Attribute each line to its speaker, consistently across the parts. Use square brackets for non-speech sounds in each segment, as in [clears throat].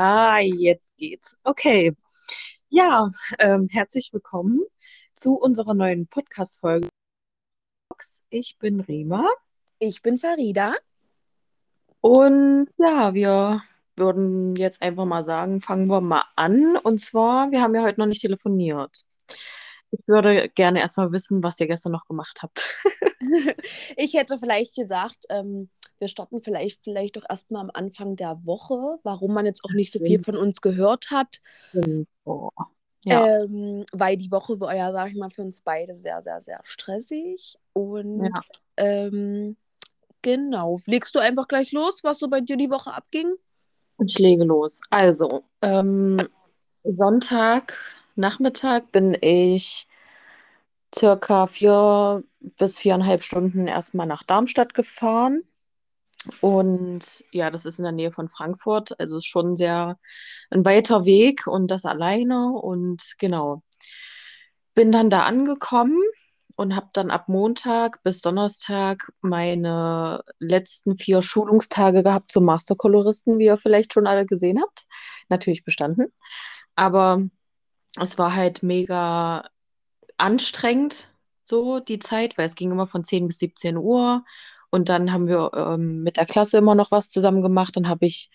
Speaker 1: Ah, jetzt geht's. Okay. Ja, ähm, herzlich willkommen zu unserer neuen Podcast-Folge. Ich bin Rima
Speaker 2: Ich bin Farida.
Speaker 1: und ja, wir würden jetzt einfach mal sagen, fangen wir mal an. Und zwar, wir haben ja heute noch nicht telefoniert. Ich würde gerne erstmal wissen, was ihr gestern noch gemacht habt. [laughs]
Speaker 2: Ich hätte vielleicht gesagt, ähm, wir starten vielleicht, vielleicht doch erstmal am Anfang der Woche, warum man jetzt auch nicht so viel von uns gehört hat.
Speaker 1: Oh. Ja,
Speaker 2: Ähm, weil die Woche war ja, sag ich mal, für uns beide sehr, sehr, sehr stressig. Und
Speaker 1: ja.
Speaker 2: ähm, genau, legst du einfach gleich los, was so bei dir die Woche abging?
Speaker 1: Ich lege los. Also, ähm, Sonntagnachmittag bin ich circa vier bis viereinhalb Stunden erstmal nach Darmstadt gefahren. Und ja, das ist in der Nähe von Frankfurt. Also ist schon sehr ein weiter Weg und das alleine. Und genau, bin dann da angekommen und habe dann ab Montag bis Donnerstag meine letzten vier Schulungstage gehabt zum Masterkoloristen, wie ihr vielleicht schon alle gesehen habt. Natürlich bestanden. Aber es war halt mega anstrengend, so die Zeit, weil es ging immer von 10 bis 17 Uhr. Und dann haben wir ähm, mit der Klasse immer noch was zusammen gemacht. Dann habe ich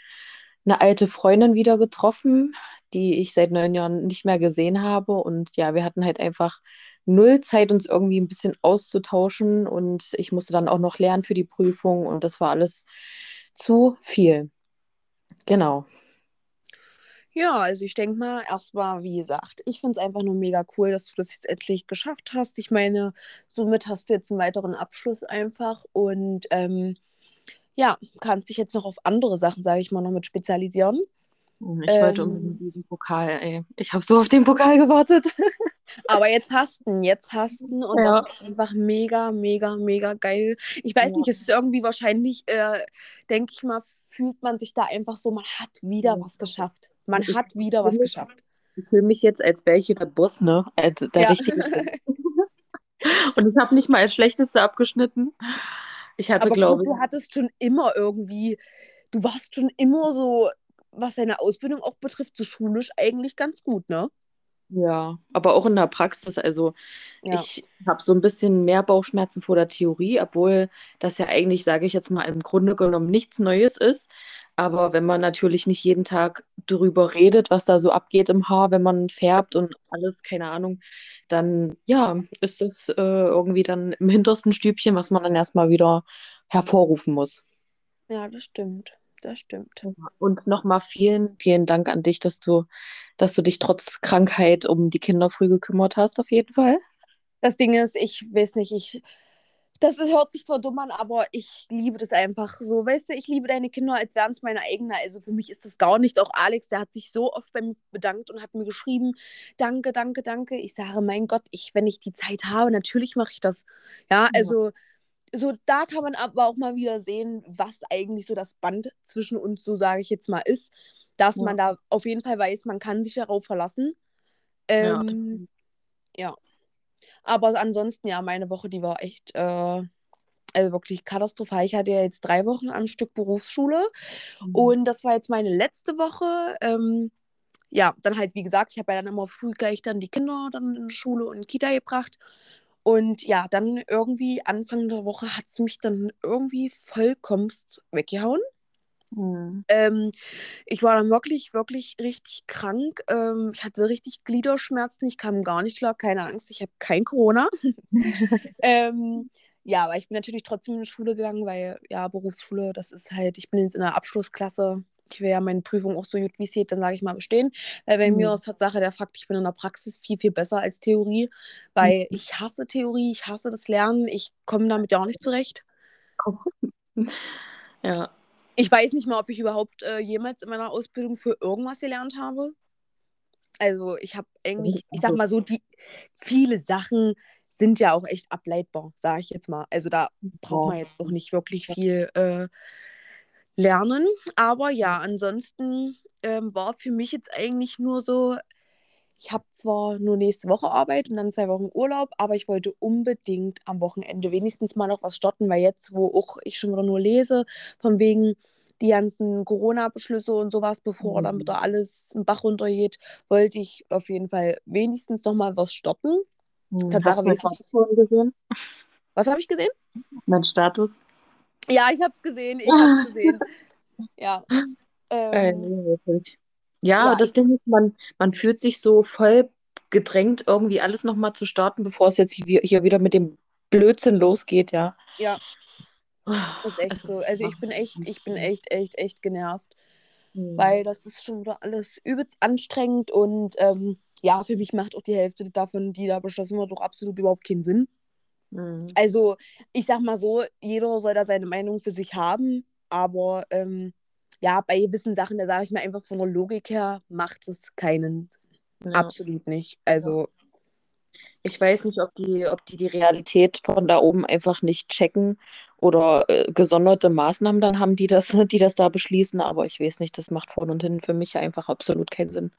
Speaker 1: eine alte Freundin wieder getroffen, die ich seit neun Jahren nicht mehr gesehen habe. Und ja, wir hatten halt einfach null Zeit, uns irgendwie ein bisschen auszutauschen. Und ich musste dann auch noch lernen für die Prüfung. Und das war alles zu viel. Genau.
Speaker 2: Ja, also ich denke mal, erstmal, wie gesagt, ich finde es einfach nur mega cool, dass du das jetzt endlich geschafft hast. Ich meine, somit hast du jetzt einen weiteren Abschluss einfach und ähm, ja, kannst dich jetzt noch auf andere Sachen, sage ich mal, noch mit spezialisieren.
Speaker 1: Ich wollte
Speaker 2: Ähm,
Speaker 1: unbedingt diesen Pokal, ey. Ich habe so auf den Pokal gewartet. [laughs]
Speaker 2: aber jetzt hast du ihn, jetzt hast du ihn und das
Speaker 1: Ja.
Speaker 2: ist einfach mega, mega, mega geil. Ich weiß
Speaker 1: Ja.
Speaker 2: nicht, es ist irgendwie wahrscheinlich, äh, denke ich mal, fühlt man sich da einfach so, man hat wieder was geschafft. Man
Speaker 1: Ich
Speaker 2: hat wieder was
Speaker 1: fühle mich,
Speaker 2: geschafft.
Speaker 1: ich fühl mich jetzt, als wäre ich hier der Boss, ne? Als der
Speaker 2: Ja.
Speaker 1: richtige. [laughs] Und ich habe nicht mal als Schlechteste abgeschnitten. Ich hatte,
Speaker 2: Aber
Speaker 1: glaube ich,
Speaker 2: du hattest schon immer irgendwie, du warst schon immer so, was deine Ausbildung auch betrifft, so schulisch eigentlich ganz gut, ne?
Speaker 1: ja, aber auch in der Praxis. Also
Speaker 2: Ja.
Speaker 1: ich habe so ein bisschen mehr Bauchschmerzen vor der Theorie, obwohl das ja eigentlich, sage ich jetzt mal, im Grunde genommen nichts Neues ist. Aber wenn man natürlich nicht jeden Tag drüber redet, was da so abgeht im Haar, wenn man färbt und alles, keine Ahnung, dann ja, ist das äh, irgendwie dann im hintersten Stübchen, was man dann erstmal wieder hervorrufen muss.
Speaker 2: Ja, das stimmt. Das stimmt.
Speaker 1: Und nochmal vielen, vielen Dank an dich, dass du, dass du dich trotz Krankheit um die Kinder früh gekümmert hast, auf jeden Fall.
Speaker 2: Das Ding ist, ich weiß nicht, ich, das ist, hört sich zwar dumm an, aber ich liebe das einfach so. Weißt du, ich liebe deine Kinder, als wären es meine eigenen. Also für mich ist das gar nicht. Auch Alex, der hat sich so oft bei mir bedankt und hat mir geschrieben, danke, danke, danke. Ich sage, mein Gott, ich, wenn ich die Zeit habe, natürlich mache ich das. Ja,
Speaker 1: Ja.
Speaker 2: also so da kann man aber auch mal wieder sehen, was eigentlich so das Band zwischen uns, so sage ich jetzt mal, ist. Dass
Speaker 1: Ja.
Speaker 2: man da auf jeden Fall weiß, man kann sich darauf verlassen.
Speaker 1: Ja,
Speaker 2: Ähm, ja. Aber ansonsten, ja, meine Woche, die war echt, äh, also wirklich katastrophal. Ich hatte ja jetzt drei Wochen am Stück Berufsschule
Speaker 1: Mhm.
Speaker 2: und das war jetzt meine letzte Woche. Ähm, ja, dann halt, wie gesagt, ich habe ja dann immer früh gleich dann die Kinder dann in die Schule und Kita gebracht. Und ja, dann irgendwie Anfang der Woche hat es mich dann irgendwie vollkommenst weggehauen.
Speaker 1: Mhm.
Speaker 2: Ähm, ich war dann wirklich, wirklich richtig krank. Ähm, ich hatte richtig Gliederschmerzen. Ich kam gar nicht klar. Keine Angst, ich habe kein Corona. [laughs] ähm, ja, aber ich bin natürlich trotzdem in die Schule gegangen, weil ja, Berufsschule, das ist halt, ich bin jetzt in der Abschlussklasse. Ich will ja meine Prüfung auch so gut wie es geht, dann sage ich mal bestehen. Weil bei mir
Speaker 1: Mhm.
Speaker 2: ist Tatsache der Fakt, ich bin in der Praxis viel, viel besser als Theorie, weil ich hasse Theorie, ich hasse das Lernen, ich komme damit ja auch nicht zurecht. [laughs]
Speaker 1: Ja.
Speaker 2: Ich weiß nicht mal, ob ich überhaupt äh, jemals in meiner Ausbildung für irgendwas gelernt habe. Also ich habe eigentlich, ich sag mal so, die viele Sachen sind ja auch echt ableitbar, sage ich jetzt mal. Also da braucht man jetzt auch nicht wirklich viel äh, lernen. Aber ja, ansonsten ähm, war für mich jetzt eigentlich nur so, ich habe zwar nur nächste Woche Arbeit und dann zwei Wochen Urlaub, aber ich wollte unbedingt am Wochenende wenigstens mal noch was starten, weil jetzt, wo auch ich schon wieder nur lese, von wegen die ganzen Corona-Beschlüsse und sowas, bevor
Speaker 1: Mhm.
Speaker 2: dann wieder alles im Bach runtergeht, wollte ich auf jeden Fall wenigstens noch mal was starten.
Speaker 1: Hm,
Speaker 2: Tatsache,
Speaker 1: Hast du gesehen?
Speaker 2: Was habe ich gesehen?
Speaker 1: Mein Status?
Speaker 2: Ja, ich habe es gesehen, ich habe es [laughs] gesehen. Ja.
Speaker 1: Äh,
Speaker 2: Ähm,
Speaker 1: wirklich. Ja,
Speaker 2: ja,
Speaker 1: das
Speaker 2: ich,
Speaker 1: Ding ist, man, man fühlt sich so voll gedrängt, irgendwie alles nochmal zu starten, bevor es jetzt hier, wieder mit dem Blödsinn losgeht, ja.
Speaker 2: ja,
Speaker 1: Ah,
Speaker 2: ist echt
Speaker 1: Es
Speaker 2: so. Also ich bin echt, ich bin echt, echt, echt genervt,
Speaker 1: Hm.
Speaker 2: weil das ist schon wieder alles übelst anstrengend und ähm, ja, für mich macht auch die Hälfte davon, die da beschlossen wird, doch absolut überhaupt keinen Sinn.
Speaker 1: Hm.
Speaker 2: Also, ich sag mal so, jeder soll da seine Meinung für sich haben, aber ähm, ja, bei gewissen Sachen, da sage ich mir einfach von der Logik her, macht es keinen Sinn.
Speaker 1: Ja.
Speaker 2: Absolut nicht. Also,
Speaker 1: Ich weiß nicht, ob die, ob die die Realität von da oben einfach nicht checken oder äh, gesonderte Maßnahmen dann haben, die das, die das da beschließen, aber ich weiß nicht, das macht vorne und hinten für mich einfach absolut keinen Sinn.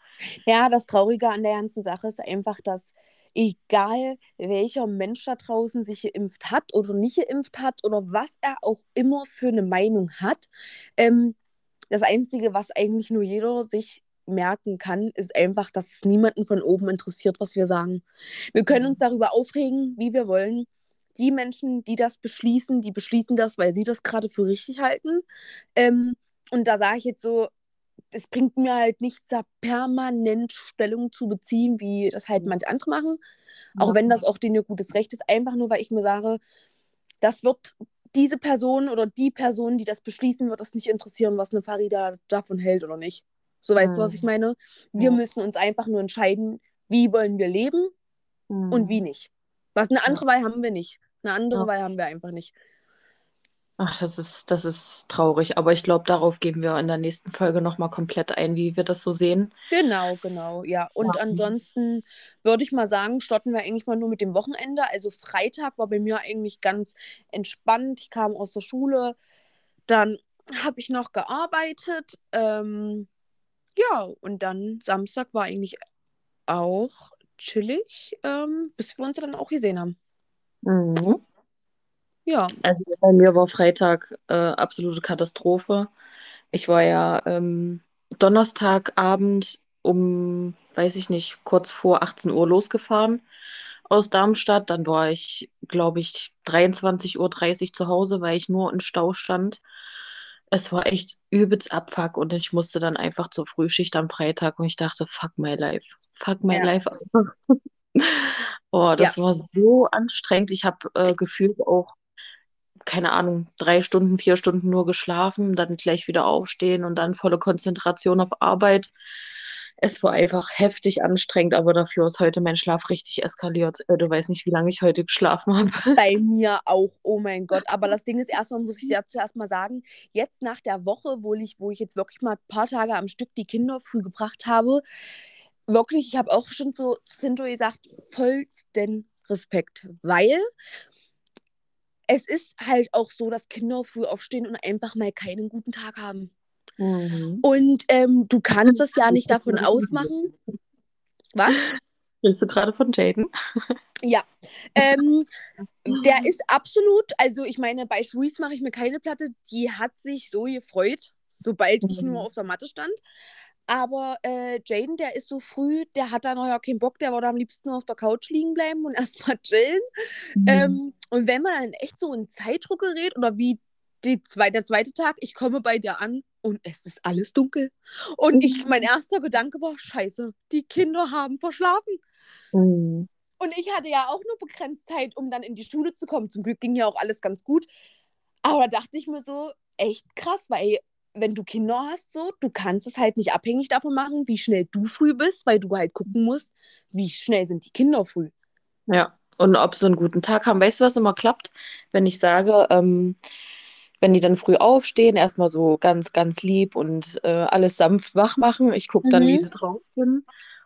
Speaker 2: ja, das Traurige an der ganzen Sache ist einfach, dass egal welcher Mensch da draußen sich geimpft hat oder nicht geimpft hat oder was er auch immer für eine Meinung hat, ähm, das Einzige, was eigentlich nur jeder sich merken kann, ist einfach, dass es niemanden von oben interessiert, was wir sagen. Wir können uns darüber aufregen, wie wir wollen. Die Menschen, die das beschließen, die beschließen das, weil sie das gerade für richtig halten. Ähm, und da sage ich jetzt so, es bringt mir halt nichts, da permanent Stellung zu beziehen, wie das halt manche andere machen. Auch
Speaker 1: Ja.
Speaker 2: wenn das auch denen ihr gutes Recht ist, einfach nur, weil ich mir sage, das wird diese Person oder die Person, die das beschließen, wird das nicht interessieren, was eine Farida davon hält oder nicht. So weißt du, was ich
Speaker 1: Mhm.
Speaker 2: meine? Wir
Speaker 1: Ja.
Speaker 2: müssen uns einfach nur entscheiden, wie wollen wir leben und wie
Speaker 1: Hm.
Speaker 2: nicht. Was eine andere Wahl haben wir nicht. Eine andere
Speaker 1: Ja.
Speaker 2: Wahl haben wir einfach nicht.
Speaker 1: Ach, das ist, das ist traurig, aber ich glaube, darauf gehen wir in der nächsten Folge nochmal komplett ein, wie wir das so sehen.
Speaker 2: Genau, genau, ja. Und
Speaker 1: Ja.
Speaker 2: ansonsten würde ich mal sagen, starten wir eigentlich mal nur mit dem Wochenende. Also Freitag war bei mir eigentlich ganz entspannt. Ich kam aus der Schule, dann habe ich noch gearbeitet. Ähm, ja, und dann Samstag war eigentlich auch chillig, ähm, bis wir uns dann auch gesehen haben.
Speaker 1: Mhm.
Speaker 2: Ja,
Speaker 1: Also bei mir war Freitag äh, absolute Katastrophe. Ich war ja ähm, Donnerstagabend um, weiß ich nicht, kurz vor 18 Uhr losgefahren aus Darmstadt. Dann war ich, glaube ich, 23.30 Uhr zu Hause, weil ich nur im Stau stand. Es war echt übelst Abfuck und ich musste dann einfach zur Frühschicht am Freitag und ich dachte, fuck my life. Fuck my
Speaker 2: Ja.
Speaker 1: life. [laughs] Oh, das war so anstrengend. Ich habe äh, gefühlt auch keine Ahnung, drei Stunden, vier Stunden nur geschlafen, dann gleich wieder aufstehen und dann volle Konzentration auf Arbeit. Es war einfach heftig anstrengend, aber dafür ist heute mein Schlaf richtig eskaliert. Äh, Du weißt nicht, wie lange ich heute geschlafen habe. [laughs]
Speaker 2: bei mir auch, oh mein Gott. Aber das Ding ist, erstmal muss ich ja zuerst mal sagen, jetzt nach der Woche, wo ich, wo ich jetzt wirklich mal ein paar Tage am Stück die Kinder früh gebracht habe, wirklich, ich habe auch schon so zu Sinto gesagt, vollsten Respekt, weil es ist halt auch so, dass Kinder früh aufstehen und einfach mal keinen guten Tag haben.
Speaker 1: Mhm.
Speaker 2: Und ähm, du kannst es ja nicht davon [laughs] ausmachen. Was?
Speaker 1: Bist du gerade von Jaden?
Speaker 2: Ja. Ähm, der ist absolut, also ich meine, bei Shreeze mache ich mir keine Platte, die hat sich so gefreut, sobald ich
Speaker 1: Mhm.
Speaker 2: nur auf der Matte stand. Aber äh, Jaden, der ist so früh, der hat da noch ja keinen Bock, der wollte am liebsten nur auf der Couch liegen bleiben und [laughs] erstmal chillen.
Speaker 1: Mhm.
Speaker 2: Ähm, und wenn man dann echt so in Zeitdruck gerät oder wie die zwei, der zweite Tag, ich komme bei dir an und es ist alles dunkel. Und ich, mein erster Gedanke war, scheiße, die Kinder haben verschlafen.
Speaker 1: Mhm.
Speaker 2: Und ich hatte ja auch nur begrenzt Zeit, um dann in die Schule zu kommen. Zum Glück ging ja auch alles ganz gut. Aber da dachte ich mir so, echt krass, weil wenn du Kinder hast, so, du kannst es halt nicht abhängig davon machen, wie schnell du früh bist, weil du halt gucken musst, wie schnell sind die Kinder früh.
Speaker 1: Ja, und ob sie einen guten Tag haben. Weißt du, was immer klappt? Wenn ich sage, ähm, wenn die dann früh aufstehen, erstmal so ganz, ganz lieb und äh, alles sanft wach machen. Ich gucke dann, wie
Speaker 2: Mhm.
Speaker 1: sie drauf sind.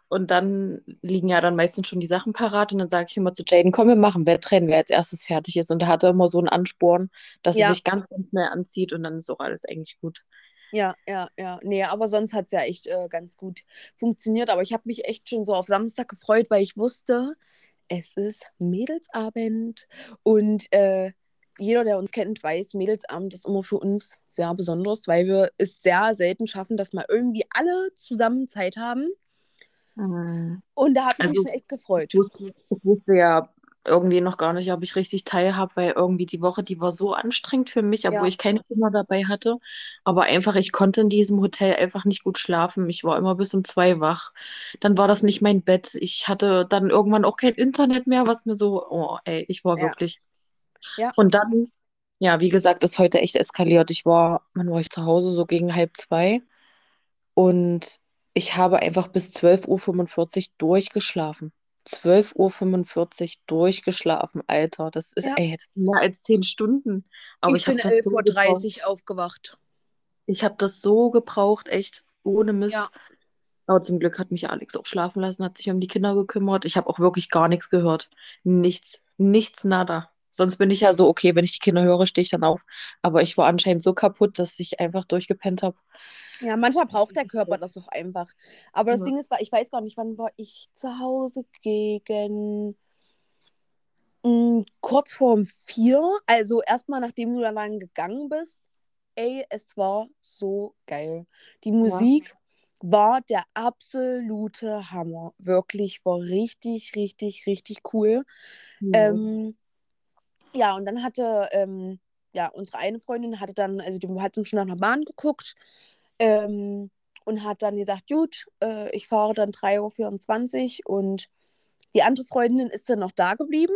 Speaker 1: Und dann liegen ja dann meistens schon die Sachen parat. Und dann sage ich immer zu Jaden, komm, wir machen Wettrennen, wer als erstes fertig ist. Und er hatte immer so einen Ansporn, dass
Speaker 2: Ja.
Speaker 1: er sich ganz, ganz schnell anzieht und dann ist auch alles eigentlich gut.
Speaker 2: Ja, ja, ja. Nee, aber sonst hat es ja echt äh, ganz gut funktioniert. Aber ich habe mich echt schon so auf Samstag gefreut, weil ich wusste, es ist Mädelsabend und äh, jeder, der uns kennt, weiß, Mädelsabend ist immer für uns sehr besonders, weil wir es sehr selten schaffen, dass mal irgendwie alle zusammen Zeit haben.
Speaker 1: Mhm.
Speaker 2: Und da habe ich
Speaker 1: Also,
Speaker 2: mich schon echt gefreut.
Speaker 1: Ich wusste, ich wusste ja irgendwie noch gar nicht, ob ich richtig teilhabe, weil irgendwie die Woche, die war so anstrengend für mich, obwohl
Speaker 2: Ja,
Speaker 1: ich keine Kinder dabei hatte. Aber einfach, ich konnte in diesem Hotel einfach nicht gut schlafen. Ich war immer bis um zwei wach. Dann war das nicht mein Bett. Ich hatte dann irgendwann auch kein Internet mehr, was mir so, oh, ey, ich war
Speaker 2: ja,
Speaker 1: wirklich.
Speaker 2: ja.
Speaker 1: Und dann, ja, wie gesagt, ist heute echt eskaliert. Ich war, wann war ich zu Hause? So gegen halb zwei. Und ich habe einfach bis 12.45 Uhr durchgeschlafen. 12.45 Uhr durchgeschlafen, Alter. Das ist,
Speaker 2: Ja.
Speaker 1: ey, mehr als zehn Stunden. Aber
Speaker 2: Ich
Speaker 1: ich
Speaker 2: bin
Speaker 1: das so gebraucht.
Speaker 2: 11.30 Uhr aufgewacht.
Speaker 1: Ich habe das so gebraucht, echt ohne Mist.
Speaker 2: Ja,
Speaker 1: Aber zum Glück hat mich Alex auch schlafen lassen, hat sich um die Kinder gekümmert. Ich habe auch wirklich gar nichts gehört. Nichts, nichts, nada. Sonst bin ich ja so, okay, wenn ich die Kinder höre, stehe ich dann auf. Aber ich war anscheinend so kaputt, dass ich einfach durchgepennt habe.
Speaker 2: ja, manchmal braucht der Körper das auch einfach. Aber das
Speaker 1: Ja.
Speaker 2: Ding ist, ich weiß gar nicht, wann war ich zu Hause gegen mh, kurz vorm vier. Also erstmal, nachdem du dann gegangen bist. Ey, es war so geil. Die
Speaker 1: Ja.
Speaker 2: Musik war der absolute Hammer. Wirklich, war richtig, richtig, richtig cool.
Speaker 1: Nice.
Speaker 2: Ähm, ja, und dann hatte, ähm, ja, unsere eine Freundin hatte dann, also die hat uns schon nach einer Bahn geguckt ähm, und hat dann gesagt, gut, äh, ich fahre dann 3.24 Uhr und die andere Freundin ist dann noch da geblieben,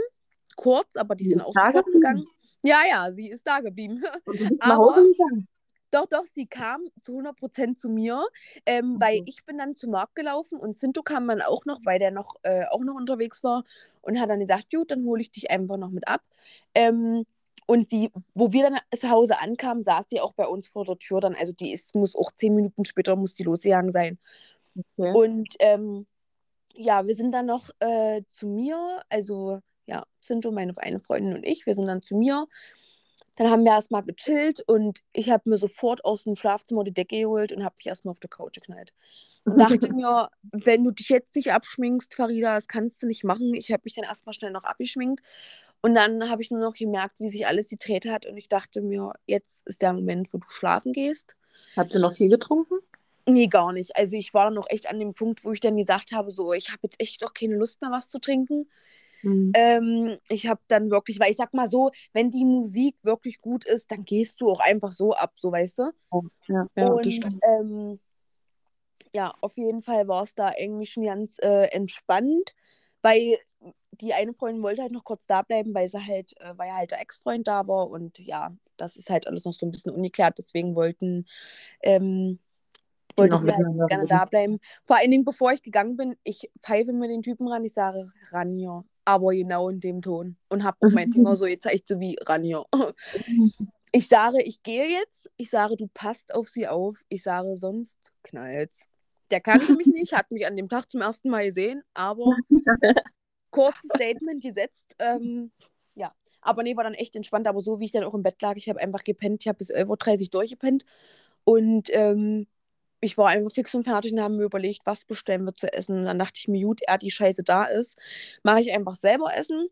Speaker 2: kurz, aber die
Speaker 1: Die
Speaker 2: sind
Speaker 1: ist
Speaker 2: auch
Speaker 1: da
Speaker 2: gegangen. Ja, ja, sie ist da geblieben.
Speaker 1: Und du bist nach [laughs] Hause
Speaker 2: Aber
Speaker 1: gegangen.
Speaker 2: Doch, doch, sie kam zu 100% zu mir, ähm, weil
Speaker 1: Mhm.
Speaker 2: ich bin dann zum Markt gelaufen und Sinto kam dann auch noch, weil der noch, äh, auch noch unterwegs war und hat dann gesagt, gut, dann hole ich dich einfach noch mit ab. Ähm, und die, wo wir dann zu Hause ankamen, saß sie auch bei uns vor der Tür dann, also die ist, muss auch zehn Minuten später, muss die losgegangen sein.
Speaker 1: Okay.
Speaker 2: Und ähm, ja, wir sind dann noch äh, zu mir, also ja, Sinto, meine eine Freundin und ich, wir sind dann zu mir. Dann haben wir erstmal gechillt und ich habe mir sofort aus dem Schlafzimmer die Decke geholt und habe mich erstmal auf der Couch geknallt. Und dachte [laughs] mir, wenn du dich jetzt nicht abschminkst, Farida, das kannst du nicht machen. Ich habe mich dann erstmal schnell noch abgeschminkt. Und dann habe ich nur noch gemerkt, wie sich alles gedreht hat. Und ich dachte mir, jetzt ist der Moment, wo du schlafen gehst.
Speaker 1: Habt ihr noch viel getrunken?
Speaker 2: Nee, gar nicht. Also ich war dann noch echt an dem Punkt, wo ich dann gesagt habe, so, ich habe jetzt echt noch keine Lust mehr, was zu trinken.
Speaker 1: Mhm.
Speaker 2: Ähm, ich habe dann wirklich, weil ich sag mal so, wenn die Musik wirklich gut ist, dann gehst du auch einfach so ab, so weißt du.
Speaker 1: Ja, ja, das
Speaker 2: Und ähm, ja, auf jeden Fall war es da irgendwie schon ganz äh, entspannt, weil die eine Freundin wollte halt noch kurz da bleiben, weil sie halt, äh, weil halt der Ex-Freund da war und ja, das ist halt alles noch so ein bisschen ungeklärt, deswegen wollten, ähm, wollte sie halt gerne da bleiben. Vor allen Dingen, bevor ich gegangen bin, ich pfeife mir den Typen ran, ich sage Ranja, aber genau in dem Ton und habe auch meinen Finger [laughs] so gezeigt, so wie Ranja. [laughs] Ich sage, ich gehe jetzt. Ich sage, du passt auf sie auf. Ich sage, sonst knallt's. Der kannte mich nicht, hat mich an dem Tag zum ersten Mal gesehen, aber [laughs] kurzes Statement gesetzt. Ähm, ja, aber nee, war dann echt entspannt. Aber so wie ich dann auch im Bett lag, ich habe einfach gepennt. Ich habe bis 11.30 Uhr durchgepennt. Und ähm, ich war einfach fix und fertig und haben mir überlegt, was bestellen wir zu essen. Und dann dachte ich mir, gut, er die Scheiße da ist, mache ich einfach selber Essen.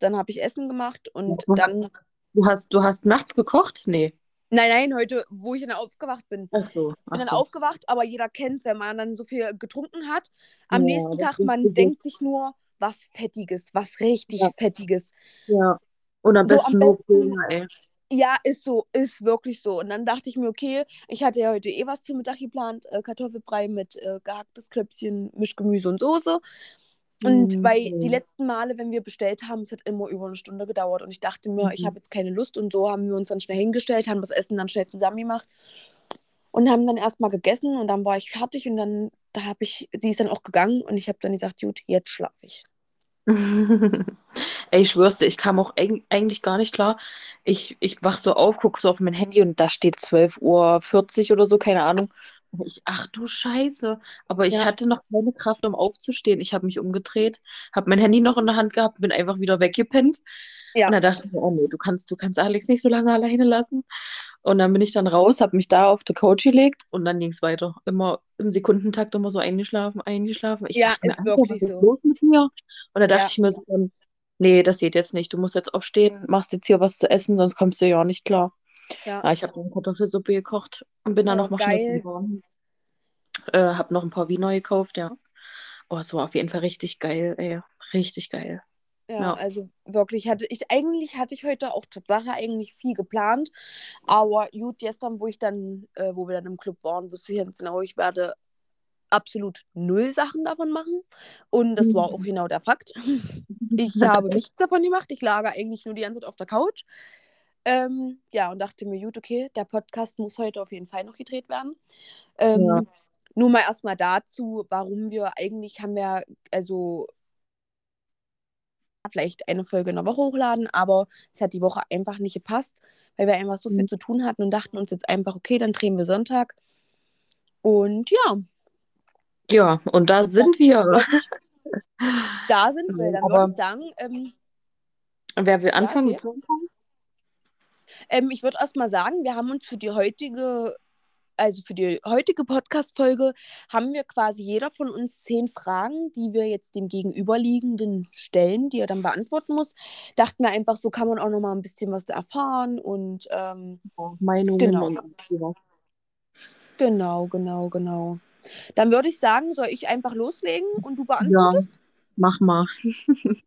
Speaker 2: Dann habe ich Essen gemacht und
Speaker 1: Du
Speaker 2: dann
Speaker 1: du hast, du hast nachts gekocht? Nee.
Speaker 2: Nein, nein, heute, wo ich dann aufgewacht bin.
Speaker 1: Ach so,
Speaker 2: Ich bin dann
Speaker 1: so.
Speaker 2: aufgewacht, aber jeder kennt es, wenn man dann so viel getrunken hat. Am
Speaker 1: Ja,
Speaker 2: nächsten Tag, man
Speaker 1: gut.
Speaker 2: denkt sich nur, was Fettiges, was richtig
Speaker 1: Ja,
Speaker 2: Fettiges.
Speaker 1: ja. Und am
Speaker 2: So am
Speaker 1: besten nur
Speaker 2: besten,
Speaker 1: Cola, ey.
Speaker 2: Ja, ist so, ist wirklich so. Und dann dachte ich mir, okay, ich hatte ja heute eh was zum Mittag geplant, äh, Kartoffelbrei mit äh, gehacktes Klöpfchen, Mischgemüse und Soße. Und weil die
Speaker 1: Mhm.
Speaker 2: letzten Male, wenn wir bestellt haben, es hat immer über eine Stunde gedauert. Und ich dachte mir, ich
Speaker 1: Mhm.
Speaker 2: habe jetzt keine Lust. Und so haben wir uns dann schnell hingestellt, haben das Essen dann schnell zusammen gemacht und haben dann erstmal gegessen. Und dann war ich fertig. Und dann, da habe ich, sie ist dann auch gegangen. Und ich habe dann gesagt, gut, jetzt schlafe ich. [laughs]
Speaker 1: Ey, ich schwör's dir, ich kam auch eig- eigentlich gar nicht klar. Ich, ich wach so auf, guck so auf mein Handy und da steht 12.40 Uhr oder so, keine Ahnung. Und ich, ach du Scheiße. Aber ich
Speaker 2: Ja,
Speaker 1: hatte noch keine Kraft, um aufzustehen. Ich habe mich umgedreht, habe mein Handy noch in der Hand gehabt, bin einfach wieder weggepennt. Und
Speaker 2: ja,
Speaker 1: da dachte ich mir, oh nee, du kannst, du kannst Alex nicht so lange alleine lassen. Und dann bin ich dann raus, habe mich da auf die Couch gelegt und dann ging es weiter. Immer im Sekundentakt immer so eingeschlafen, eingeschlafen. Ich
Speaker 2: ja,
Speaker 1: dachte mir,
Speaker 2: ist
Speaker 1: was
Speaker 2: wirklich
Speaker 1: ist
Speaker 2: so.
Speaker 1: los mit mir? Und da dachte
Speaker 2: Ja,
Speaker 1: ich mir so, nee, das geht jetzt nicht. Du musst jetzt aufstehen, machst jetzt hier was zu essen, sonst kommst du ja auch nicht klar.
Speaker 2: Ja.
Speaker 1: Ja, ich habe dann Kartoffelsuppe gekocht und bin dann
Speaker 2: Oh,
Speaker 1: noch mal schnell gefahren. Äh, hab noch ein paar Wiener gekauft, ja. Oh, es war auf jeden Fall richtig geil, ey. Richtig geil.
Speaker 2: Ja,
Speaker 1: Ja.
Speaker 2: also wirklich hatte ich, eigentlich hatte ich heute auch Tatsache eigentlich viel geplant, aber gut, gestern, wo ich dann, äh, wo wir dann im Club waren, wusste ich ganz genau, ich werde absolut null Sachen davon machen und das war auch genau der Fakt. [laughs] Ich habe nichts davon gemacht, ich lag eigentlich nur die ganze Zeit auf der Couch. Ähm, ja, und dachte mir, gut, okay, der Podcast muss heute auf jeden Fall noch gedreht werden. Ähm,
Speaker 1: Ja.
Speaker 2: Nur mal erstmal dazu, warum wir eigentlich haben wir, also vielleicht eine Folge in der Woche hochladen, aber es hat die Woche einfach nicht gepasst, weil wir einfach so viel
Speaker 1: Mhm.
Speaker 2: zu tun hatten und dachten uns jetzt einfach, okay, dann drehen wir Sonntag. Und ja,
Speaker 1: Ja, und da sind wir.
Speaker 2: da sind wir. [laughs] Dann würde ich sagen, ähm,
Speaker 1: wer will anfangen? zu anfangen?
Speaker 2: Ähm, ich würde erstmal sagen, wir haben uns für die heutige, also für die heutige Podcast-Folge, haben wir quasi jeder von uns zehn Fragen, die wir jetzt dem Gegenüberliegenden stellen, die er dann beantworten muss. Dachten wir einfach, so kann man auch nochmal ein bisschen was erfahren und ähm,
Speaker 1: Ja, Meinungen
Speaker 2: Genau.
Speaker 1: und ja.
Speaker 2: Genau, genau, genau. Dann würde ich sagen, soll ich einfach loslegen und du
Speaker 1: ja,
Speaker 2: beantwortest?
Speaker 1: mach mal. [laughs]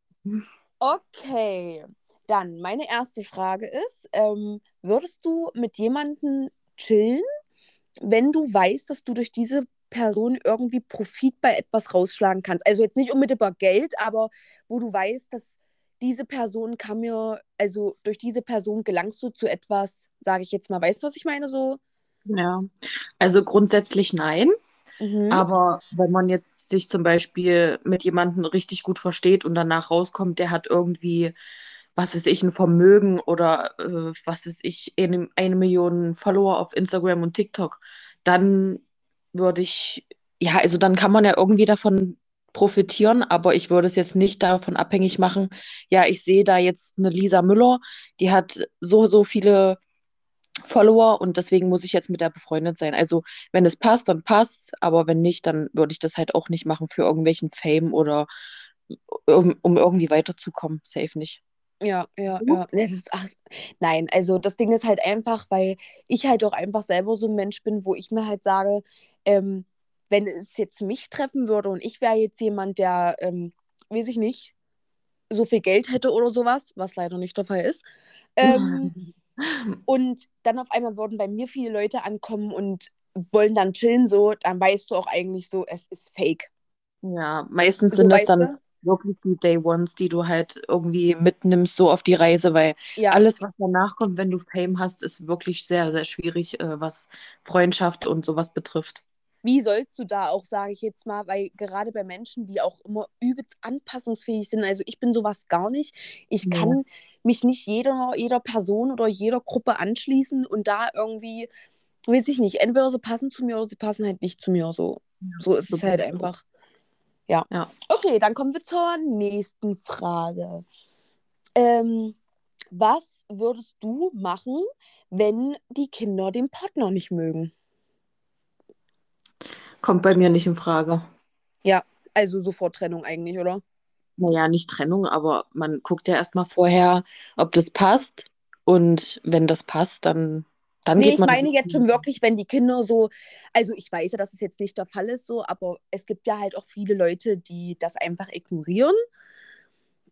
Speaker 2: Okay. Dann meine erste Frage ist, ähm, würdest du mit jemandem chillen, wenn du weißt, dass du durch diese Person irgendwie Profit bei etwas rausschlagen kannst? Also jetzt nicht unmittelbar Geld, aber wo du weißt, dass diese Person kann mir, also durch diese Person gelangst du zu etwas, sage ich jetzt mal, weißt du, was ich meine so?
Speaker 1: Ja, also grundsätzlich nein.
Speaker 2: Mhm.
Speaker 1: Aber wenn man jetzt sich zum Beispiel mit jemandem richtig gut versteht und danach rauskommt, der hat irgendwie, was weiß ich, ein Vermögen oder äh, was weiß ich, eine, eine Million Follower auf Instagram und TikTok, dann würde ich, ja, also dann kann man ja irgendwie davon profitieren, aber ich würde es jetzt nicht davon abhängig machen. Ja, ich sehe da jetzt eine Lisa Müller, die hat so, so viele Follower und deswegen muss ich jetzt mit der befreundet sein. Also, wenn es passt, dann passt, aber wenn nicht, dann würde ich das halt auch nicht machen für irgendwelchen Fame oder um, um irgendwie weiterzukommen. Safe nicht.
Speaker 2: Ja, ja, ja. Nee, das, ach, nein, also das Ding ist halt einfach, weil ich halt auch einfach selber so ein Mensch bin, wo ich mir halt sage, ähm, wenn es jetzt mich treffen würde und ich wäre jetzt jemand, der, ähm, weiß ich nicht, so viel Geld hätte oder sowas, was leider nicht der Fall ist, ähm, und dann auf einmal würden bei mir viele Leute ankommen und wollen dann chillen, so, dann weißt du auch eigentlich so, es ist fake.
Speaker 1: Ja, meistens
Speaker 2: So,
Speaker 1: sind das dann? Wirklich die Day Ones, die du halt irgendwie mitnimmst, so auf die Reise, weil
Speaker 2: Ja,
Speaker 1: alles, was danach kommt, wenn du Fame hast, ist wirklich sehr, sehr schwierig, äh, was Freundschaft und sowas betrifft.
Speaker 2: wie sollst du da auch, sage ich jetzt mal, weil gerade bei Menschen, die auch immer übelst anpassungsfähig sind, also ich bin sowas gar nicht. Ich
Speaker 1: Ja.
Speaker 2: kann mich nicht jeder, jeder Person oder jeder Gruppe anschließen und da irgendwie, weiß ich nicht, entweder sie passen zu mir oder sie passen halt nicht zu mir. So, so ist es halt einfach. Ja.
Speaker 1: Ja.
Speaker 2: Okay, dann kommen wir zur nächsten Frage. Ähm, was würdest du machen, wenn die Kinder den Partner nicht mögen?
Speaker 1: Kommt bei mir nicht in Frage.
Speaker 2: Ja, also sofort Trennung eigentlich, oder?
Speaker 1: Naja, nicht Trennung, aber man guckt ja erstmal vorher, ob das passt. Und wenn das passt, dann, dann
Speaker 2: Nee, ich meine jetzt schon wirklich, wenn die Kinder so, also ich weiß ja, dass es jetzt nicht der Fall ist, so, aber es gibt ja halt auch viele Leute, die das einfach ignorieren.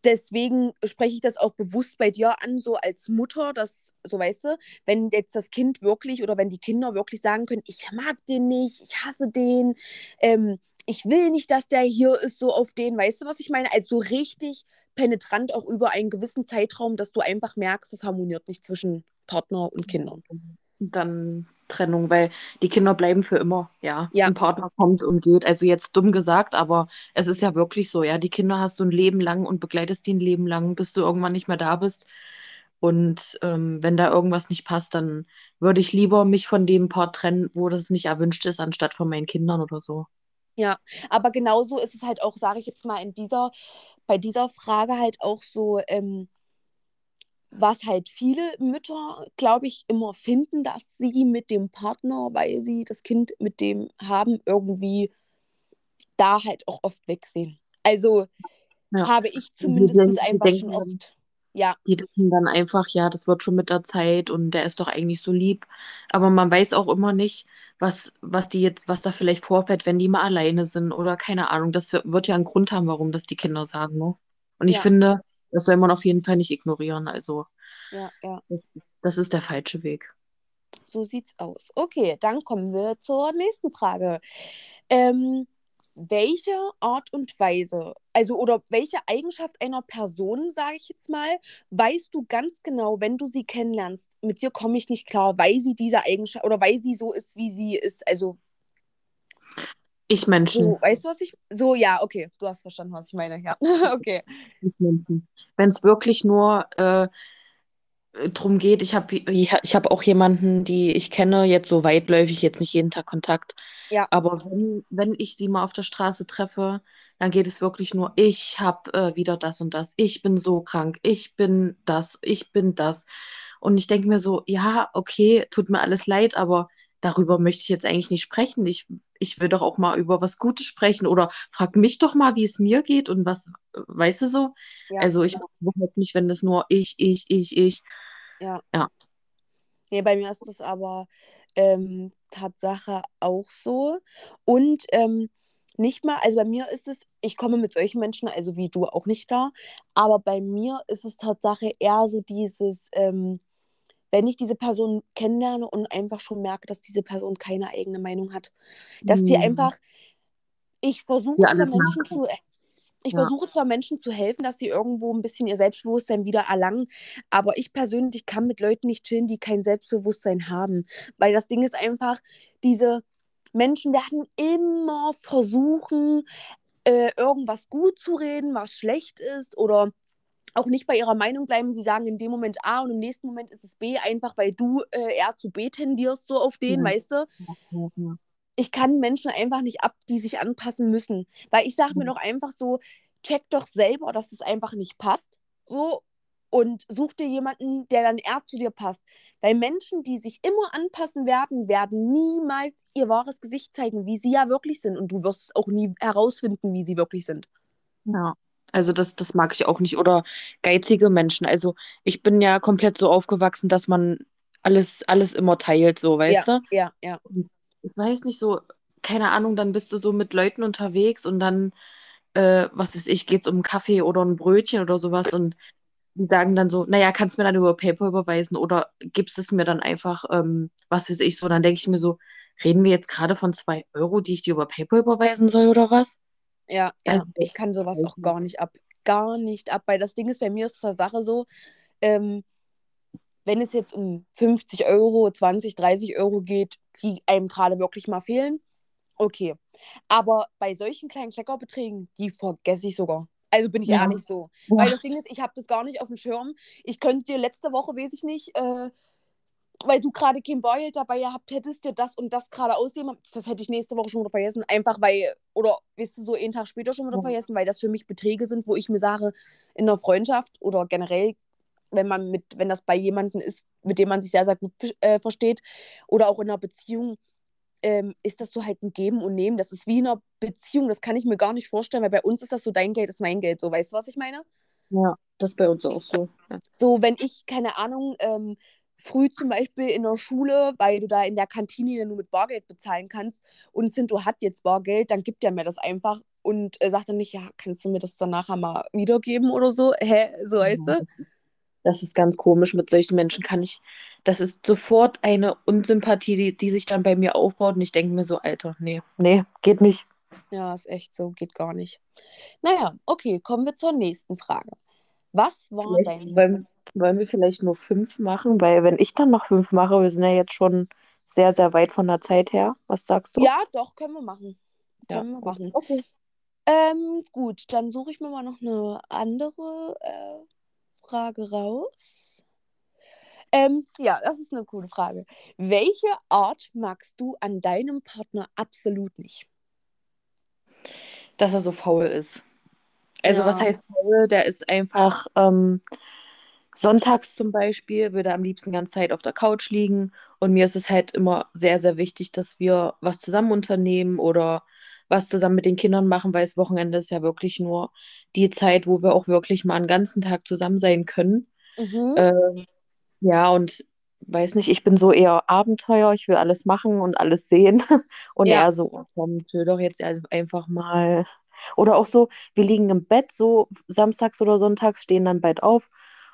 Speaker 2: Deswegen spreche ich das auch bewusst bei dir an, so als Mutter, dass, so weißt du, wenn jetzt das Kind wirklich oder wenn die Kinder wirklich sagen können, ich mag den nicht, ich hasse den, ähm, ich will nicht, dass der hier ist, so auf den, weißt du, was ich meine? Also so richtig penetrant auch über einen gewissen Zeitraum, dass du einfach merkst, es harmoniert nicht zwischen Partner und Kindern.
Speaker 1: Dann Trennung, weil die Kinder bleiben für immer, ja.
Speaker 2: Ja.
Speaker 1: Ein Partner kommt und geht. Also jetzt dumm gesagt, aber es ist ja wirklich so, ja. Die Kinder hast du ein Leben lang und begleitest die ein Leben lang, bis du irgendwann nicht mehr da bist. Und ähm, wenn da irgendwas nicht passt, dann würde ich lieber mich von dem Part trennen, wo das nicht erwünscht ist, anstatt von meinen Kindern oder so.
Speaker 2: Ja, aber genauso ist es halt auch, sage ich jetzt mal, in dieser, bei dieser Frage halt auch so, ähm, was halt viele Mütter, glaube ich, immer finden, dass sie mit dem Partner, weil sie das Kind mit dem haben, irgendwie da halt auch oft wegsehen. Also
Speaker 1: Ja.
Speaker 2: Habe ich zumindest einfach schon oft. Ja,
Speaker 1: die denken dann einfach, ja, das wird schon mit der Zeit und der ist doch eigentlich so lieb. Aber man weiß auch immer nicht, was, was die jetzt, was da vielleicht vorfällt, wenn die mal alleine sind oder keine Ahnung. Das wird ja einen Grund haben, warum das die Kinder sagen, ne? Und ich
Speaker 2: ja,
Speaker 1: finde, das soll man auf jeden Fall nicht ignorieren. Also,
Speaker 2: ja, ja.
Speaker 1: das ist der falsche Weg.
Speaker 2: So sieht's aus. Okay, dann kommen wir zur nächsten Frage. Ähm, welche Art und Weise, also oder welche Eigenschaft einer Person, sage ich jetzt mal, weißt du ganz genau, wenn du sie kennenlernst, mit dir komme ich nicht klar, weil sie diese Eigenschaft oder weil sie so ist, wie sie ist. Also
Speaker 1: Ich Menschen.
Speaker 2: so, weißt du, was ich. So, ja, okay, du hast verstanden, was ich meine. Ja, [laughs] okay.
Speaker 1: Wenn es wirklich nur äh, drum geht, ich habe ich, ich hab auch jemanden, die ich kenne, jetzt so weitläufig, jetzt nicht jeden Tag Kontakt.
Speaker 2: Ja,
Speaker 1: Aber wenn, wenn ich sie mal auf der Straße treffe, dann geht es wirklich nur, ich habe äh, wieder das und das, ich bin so krank, ich bin das, ich bin das. Und ich denke mir so, ja, okay, tut mir alles leid, aber darüber möchte ich jetzt eigentlich nicht sprechen. Ich, ich will doch auch mal über was Gutes sprechen oder frag mich doch mal, wie es mir geht und was, weißt du so?
Speaker 2: ja,
Speaker 1: Also ich mag überhaupt nicht, wenn das nur ich, ich, ich, ich.
Speaker 2: ja.
Speaker 1: Ja.
Speaker 2: Nee, bei mir ist das aber ähm, Tatsache auch so. Und ähm, nicht mal, also bei mir ist es, ich komme mit solchen Menschen, also wie du auch nicht da, aber bei mir ist es Tatsache eher so dieses, ähm, wenn ich diese Person kennenlerne und einfach schon merke, dass diese Person keine eigene Meinung hat, dass die
Speaker 1: Hm.
Speaker 2: einfach, ich versuche
Speaker 1: alles
Speaker 2: Menschen
Speaker 1: nachmachen.
Speaker 2: zu, ich
Speaker 1: Ja.
Speaker 2: versuche zwar Menschen zu helfen, dass sie irgendwo ein bisschen ihr Selbstbewusstsein wieder erlangen, aber ich persönlich kann mit Leuten nicht chillen, die kein Selbstbewusstsein haben. Weil das Ding ist einfach, diese Menschen werden immer versuchen, äh, irgendwas gut zu reden, was schlecht ist oder auch nicht bei ihrer Meinung bleiben. Sie sagen in dem Moment A und im nächsten Moment ist es B, einfach weil du äh, eher zu B tendierst, so auf den,
Speaker 1: Ja.
Speaker 2: weißt du?
Speaker 1: Ja, ja.
Speaker 2: Ich kann Menschen einfach nicht ab, die sich anpassen müssen. Weil ich sage mir
Speaker 1: Ja.
Speaker 2: doch einfach so, check doch selber, dass es einfach nicht passt. So. Und such dir jemanden, der dann eher zu dir passt. Weil Menschen, die sich immer anpassen werden, werden niemals ihr wahres Gesicht zeigen, wie sie ja wirklich sind. Und du wirst es auch nie herausfinden, wie sie wirklich sind.
Speaker 1: Ja. Also das, das mag ich auch nicht. Oder geizige Menschen. Also ich bin ja komplett so aufgewachsen, dass man alles, alles immer teilt, so, weißt
Speaker 2: Ja,
Speaker 1: du?
Speaker 2: ja, ja.
Speaker 1: Und ich weiß nicht so, keine Ahnung, dann bist du so mit Leuten unterwegs und dann, äh, was weiß ich, geht's um einen Kaffee oder ein Brötchen oder sowas und die sagen dann so, naja, kannst du mir dann über PayPal überweisen oder gibst es mir dann einfach, ähm, was weiß ich so, dann denke ich mir so, reden wir jetzt gerade von zwei Euro, die ich dir über PayPal überweisen soll oder was?
Speaker 2: Ja, ja.
Speaker 1: Also,
Speaker 2: Ich kann sowas auch gar nicht ab. Gar nicht ab. Weil das Ding ist, bei mir ist es Sache so, ähm, wenn es jetzt um 50 Euro, 20, 30 Euro geht, die einem gerade wirklich mal fehlen, okay. Aber bei solchen kleinen Kleckerbeträgen, die vergesse ich sogar. Also bin ich
Speaker 1: Ja.
Speaker 2: ehrlich so. Weil
Speaker 1: Ja.
Speaker 2: das Ding ist, ich habe das gar nicht auf dem Schirm. Ich könnte dir letzte Woche, weiß ich nicht, äh, weil du gerade kein Bargeld dabei gehabt hättest, dir das und das gerade ausgeben, das hätte ich nächste Woche schon wieder vergessen. Einfach weil, oder weißt du, so einen Tag später schon wieder
Speaker 1: Ja.
Speaker 2: vergessen, weil das für mich Beträge sind, wo ich mir sage, in einer Freundschaft oder generell, wenn man mit, wenn das bei jemandem ist, mit dem man sich sehr, sehr gut äh, versteht, oder auch in einer Beziehung, ähm, ist das so halt ein Geben und Nehmen. Das ist wie in einer Beziehung, das kann ich mir gar nicht vorstellen, weil bei uns ist das so, dein Geld ist mein Geld. So, weißt du, was ich meine?
Speaker 1: Ja, das ist bei uns auch so. Ja.
Speaker 2: So, wenn ich, keine Ahnung, ähm, früh zum Beispiel in der Schule, weil du da in der Kantine nur mit Bargeld bezahlen kannst und Sinto hat jetzt Bargeld, dann gibt er mir das einfach und äh, sagt dann nicht, ja, kannst du mir das dann nachher mal wiedergeben oder so? Hä, so weißt
Speaker 1: Ja,
Speaker 2: du?
Speaker 1: Das ist ganz komisch. Mit solchen Menschen kann ich, das ist sofort eine Unsympathie, die, die sich dann bei mir aufbaut und ich denke mir so, Alter, nee, nee, geht nicht.
Speaker 2: Ja, ist echt so, geht gar nicht. Naja, okay, kommen wir zur nächsten Frage. Was war
Speaker 1: Vielleicht
Speaker 2: dein.
Speaker 1: wollen, wollen wir vielleicht nur fünf machen, weil wenn ich dann noch fünf mache, wir sind ja jetzt schon sehr, sehr weit von der Zeit her. Was sagst du?
Speaker 2: Ja, doch, können wir machen.
Speaker 1: Ja,
Speaker 2: Können wir machen.
Speaker 1: Okay.
Speaker 2: Ähm, gut, dann suche ich mir mal noch eine andere äh, Frage raus. Ähm, ja, das ist eine coole Frage. Welche Art magst du an deinem Partner absolut nicht?
Speaker 1: Dass er so faul ist. Also was
Speaker 2: Ja,
Speaker 1: heißt faul? Der ist einfach ähm, sonntags zum Beispiel, würde am liebsten ganze Zeit auf der Couch liegen. Und mir ist es halt immer sehr, sehr wichtig, dass wir was zusammen unternehmen oder was zusammen mit den Kindern machen, weil das Wochenende ist ja wirklich nur die Zeit, wo wir auch wirklich mal einen ganzen Tag zusammen sein können.
Speaker 2: Mhm.
Speaker 1: Ähm, ja, und weiß nicht, ich bin so eher Abenteuer, ich will alles machen und alles sehen. [laughs] Und
Speaker 2: Ja.
Speaker 1: er so, oh, komm, chill doch jetzt einfach mal. Oder auch so, wir liegen im Bett, so samstags oder sonntags, stehen dann bald auf.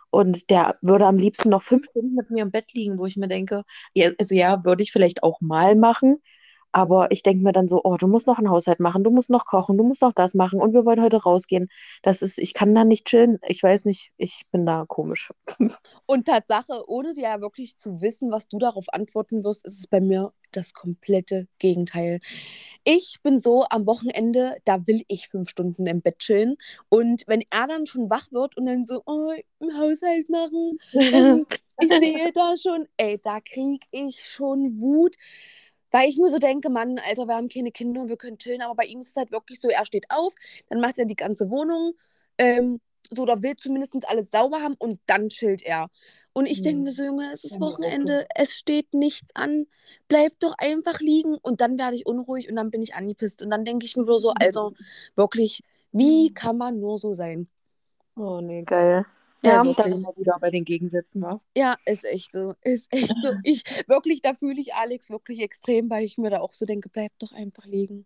Speaker 1: Und der würde am liebsten noch fünf Stunden mit mir im Bett liegen, wo ich mir denke, ja, also ja, würde ich vielleicht auch mal machen. Aber ich denke mir dann so, oh, du musst noch einen Haushalt machen, du musst noch kochen, du musst noch das machen und wir wollen heute rausgehen. Das ist, ich kann da nicht chillen. Ich weiß nicht, ich bin da komisch. [laughs]
Speaker 2: Und Tatsache, ohne dir ja wirklich zu wissen, was du darauf antworten wirst, ist es bei mir das komplette Gegenteil. Ich bin so am Wochenende, da will ich fünf Stunden im Bett chillen. Und wenn er dann schon wach wird und dann so, oh, im Haushalt machen, [laughs] ich sehe da schon, ey, da krieg ich schon Wut. Weil ich mir so denke, Mann, Alter, wir haben keine Kinder, wir können chillen, aber bei ihm ist es halt wirklich so, er steht auf, dann macht er die ganze Wohnung, ähm, so, oder will zumindest alles sauber haben und dann chillt er. Und ich denke
Speaker 1: Hm.
Speaker 2: mir so, Junge, es ist. Wochenende, es steht nichts an, bleib doch einfach liegen und dann werde ich unruhig und dann bin ich angepisst und dann denke ich mir so, [laughs] Alter, wirklich, wie kann man nur so sein?
Speaker 1: Oh nee, geil.
Speaker 2: Ja,
Speaker 1: Ja, da
Speaker 2: wirklich.
Speaker 1: sind wir wieder bei den Gegensätzen, wa?
Speaker 2: Ja, ist echt so, [laughs] ist echt so. Ich, wirklich, da fühle ich Alex wirklich extrem, weil ich mir da auch so denke, bleib doch einfach liegen.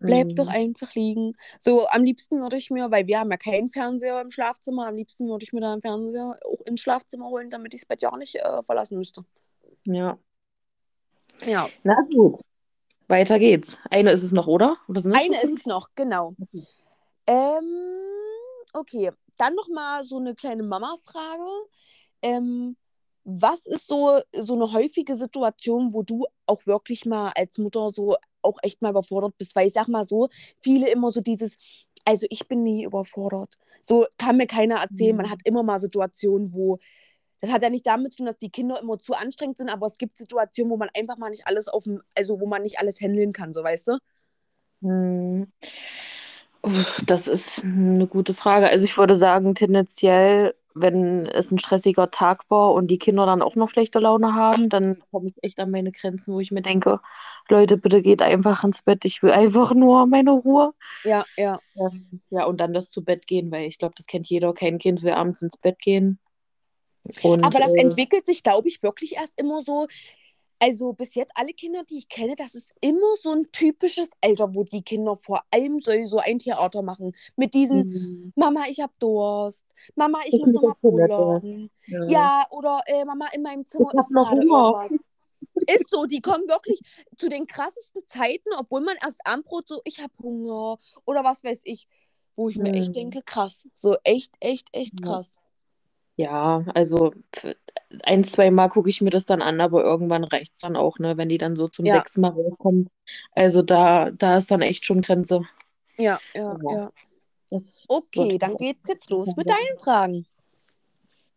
Speaker 2: Bleib doch
Speaker 1: Mhm.
Speaker 2: einfach liegen. So, am liebsten würde ich mir, weil wir haben ja keinen Fernseher im Schlafzimmer, am liebsten würde ich mir da einen Fernseher auch ins Schlafzimmer holen, damit ich das Bett ja auch nicht äh, verlassen müsste.
Speaker 1: Ja.
Speaker 2: Ja,
Speaker 1: Na gut. Weiter geht's. Eine ist es noch, oder? Oder
Speaker 2: eine ist es noch, genau. Ähm, okay, dann noch mal so eine kleine Mama-Frage. Ähm, was ist so, so eine häufige Situation, wo du auch wirklich mal als Mutter so auch echt mal überfordert bist? Weil ich sag mal so, viele immer so dieses, also ich bin nie überfordert. So kann mir keiner erzählen. Man
Speaker 1: Mhm.
Speaker 2: hat immer mal Situationen, wo, das hat ja nicht damit zu tun, dass die Kinder immer zu anstrengend sind, aber es gibt Situationen, wo man einfach mal nicht alles auf dem, also wo man nicht alles handeln kann, so weißt du?
Speaker 1: Hm. Uff, Das ist eine gute Frage. Also ich würde sagen, tendenziell, wenn es ein stressiger Tag war und die Kinder dann auch noch schlechte Laune haben, dann komme ich echt an meine Grenzen, wo ich mir denke, Leute, bitte geht einfach ins Bett. Ich will einfach nur meine Ruhe.
Speaker 2: Ja, ja.
Speaker 1: Ähm, ja, und dann das zu Bett gehen, weil ich glaube, das kennt jeder. Kein Kind will abends ins Bett gehen. Und
Speaker 2: Aber das
Speaker 1: äh,
Speaker 2: entwickelt sich, glaube ich, wirklich erst immer so. Also bis jetzt alle Kinder, die ich kenne, das ist immer so ein typisches Alter, wo die Kinder vor allem so, so ein Theater machen. Mit diesen,
Speaker 1: hm,
Speaker 2: Mama, ich hab Durst. Mama, ich
Speaker 1: ich
Speaker 2: muss
Speaker 1: muss
Speaker 2: noch mal
Speaker 1: auf Toilette.
Speaker 2: pullern.
Speaker 1: Ja.
Speaker 2: Ja, oder äh, Mama, in meinem Zimmer
Speaker 1: Ich
Speaker 2: ist
Speaker 1: noch Hunger.
Speaker 2: Ist so, die kommen wirklich zu den krassesten Zeiten, obwohl man erst Abendbrot so, ich hab Hunger oder was weiß ich, wo ich mir echt
Speaker 1: Hm.
Speaker 2: denke, krass. So echt, echt, echt krass.
Speaker 1: Ja, also ein, zwei Mal gucke ich mir das dann an, aber irgendwann reicht es dann auch, ne, wenn die dann so zum
Speaker 2: Ja,
Speaker 1: sechsten Mal rauskommen. Also da, da ist dann echt schon Grenze.
Speaker 2: ja, ja,
Speaker 1: Ja,
Speaker 2: ja.
Speaker 1: das
Speaker 2: Okay,
Speaker 1: wird
Speaker 2: dann geht's jetzt los mit deinen Fragen.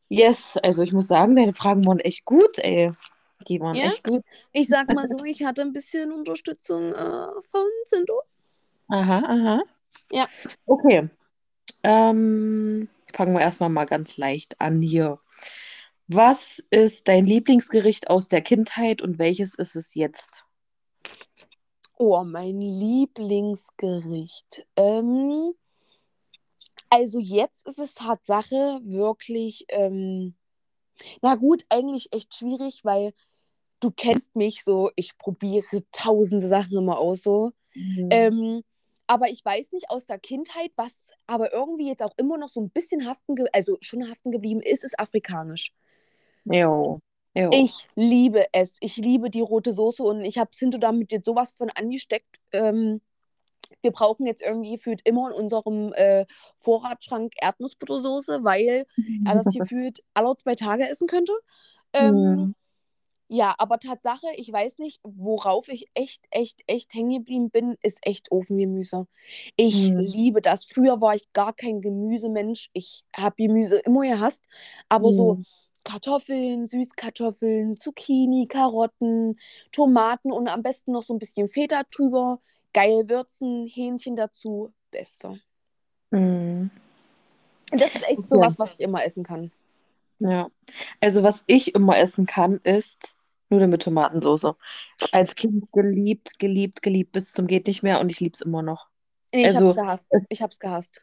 Speaker 1: Yes, also ich muss sagen, deine Fragen waren echt gut, ey. Die waren
Speaker 2: Ja?
Speaker 1: echt gut.
Speaker 2: Ich sag mal so, [laughs] ich hatte ein bisschen Unterstützung äh, von Sindo.
Speaker 1: Aha, aha.
Speaker 2: Ja.
Speaker 1: Okay. Ähm, fangen wir erstmal mal ganz leicht an hier. Was ist dein Lieblingsgericht aus der Kindheit und welches ist es jetzt?
Speaker 2: Oh, mein Lieblingsgericht. Ähm, also jetzt ist es Tatsache wirklich, ähm, na gut, eigentlich echt schwierig, weil du kennst mich so, ich probiere tausende Sachen immer aus so.
Speaker 1: Mhm.
Speaker 2: Ähm, aber ich weiß nicht aus der Kindheit, was aber irgendwie jetzt auch immer noch so ein bisschen haften, also schon haften geblieben ist, ist afrikanisch.
Speaker 1: Jo, jo.
Speaker 2: Ich liebe es. Ich liebe die rote Soße und ich habe Sinto damit jetzt sowas von angesteckt. Ähm, wir brauchen jetzt irgendwie gefühlt immer in unserem äh, Vorratsschrank Erdnussbuttersoße, weil er das gefühlt [laughs] alle zwei Tage essen könnte. Ähm,
Speaker 1: Hm.
Speaker 2: Ja, aber Tatsache, ich weiß nicht, worauf ich echt, echt, echt hängen geblieben bin, ist echt Ofengemüse. Ich
Speaker 1: Hm.
Speaker 2: liebe das. Früher war ich gar kein Gemüsemensch. Ich habe Gemüse immer gehasst, aber so
Speaker 1: Hm.
Speaker 2: Kartoffeln, Süßkartoffeln, Zucchini, Karotten, Tomaten und am besten noch so ein bisschen Feta drüber. Geil würzen, Hähnchen dazu. Beste.
Speaker 1: Hm.
Speaker 2: Und das ist echt sowas, was ich immer essen kann.
Speaker 1: Ja. Also was ich immer essen kann, ist Nudeln mit Tomatensauce. Als Kind geliebt, geliebt, geliebt bis zum geht nicht mehr und ich liebe es immer noch.
Speaker 2: Nee, ich hab's
Speaker 1: Also,
Speaker 2: gehasst.
Speaker 1: es-
Speaker 2: Ich hab's gehasst.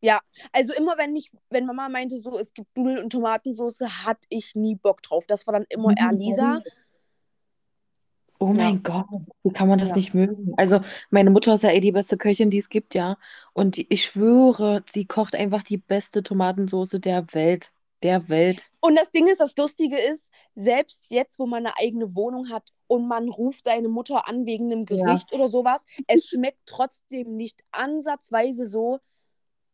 Speaker 2: Ja, also immer wenn ich, wenn Mama meinte, so es gibt Nudeln und Tomatensauce, hatte ich nie Bock drauf. Das war dann immer eher Lisa.
Speaker 1: Oh
Speaker 2: Ja.
Speaker 1: mein Gott, wie kann man das
Speaker 2: Ja.
Speaker 1: nicht mögen? Also, meine Mutter ist ja eh die beste Köchin, die es gibt, ja. Und die, ich schwöre, sie kocht einfach die beste Tomatensauce der Welt. Der Welt.
Speaker 2: Und das Ding ist, das Lustige ist, selbst jetzt, wo man eine eigene Wohnung hat und man ruft seine Mutter an wegen einem
Speaker 1: Ja.
Speaker 2: Gericht oder sowas, es schmeckt trotzdem nicht ansatzweise so,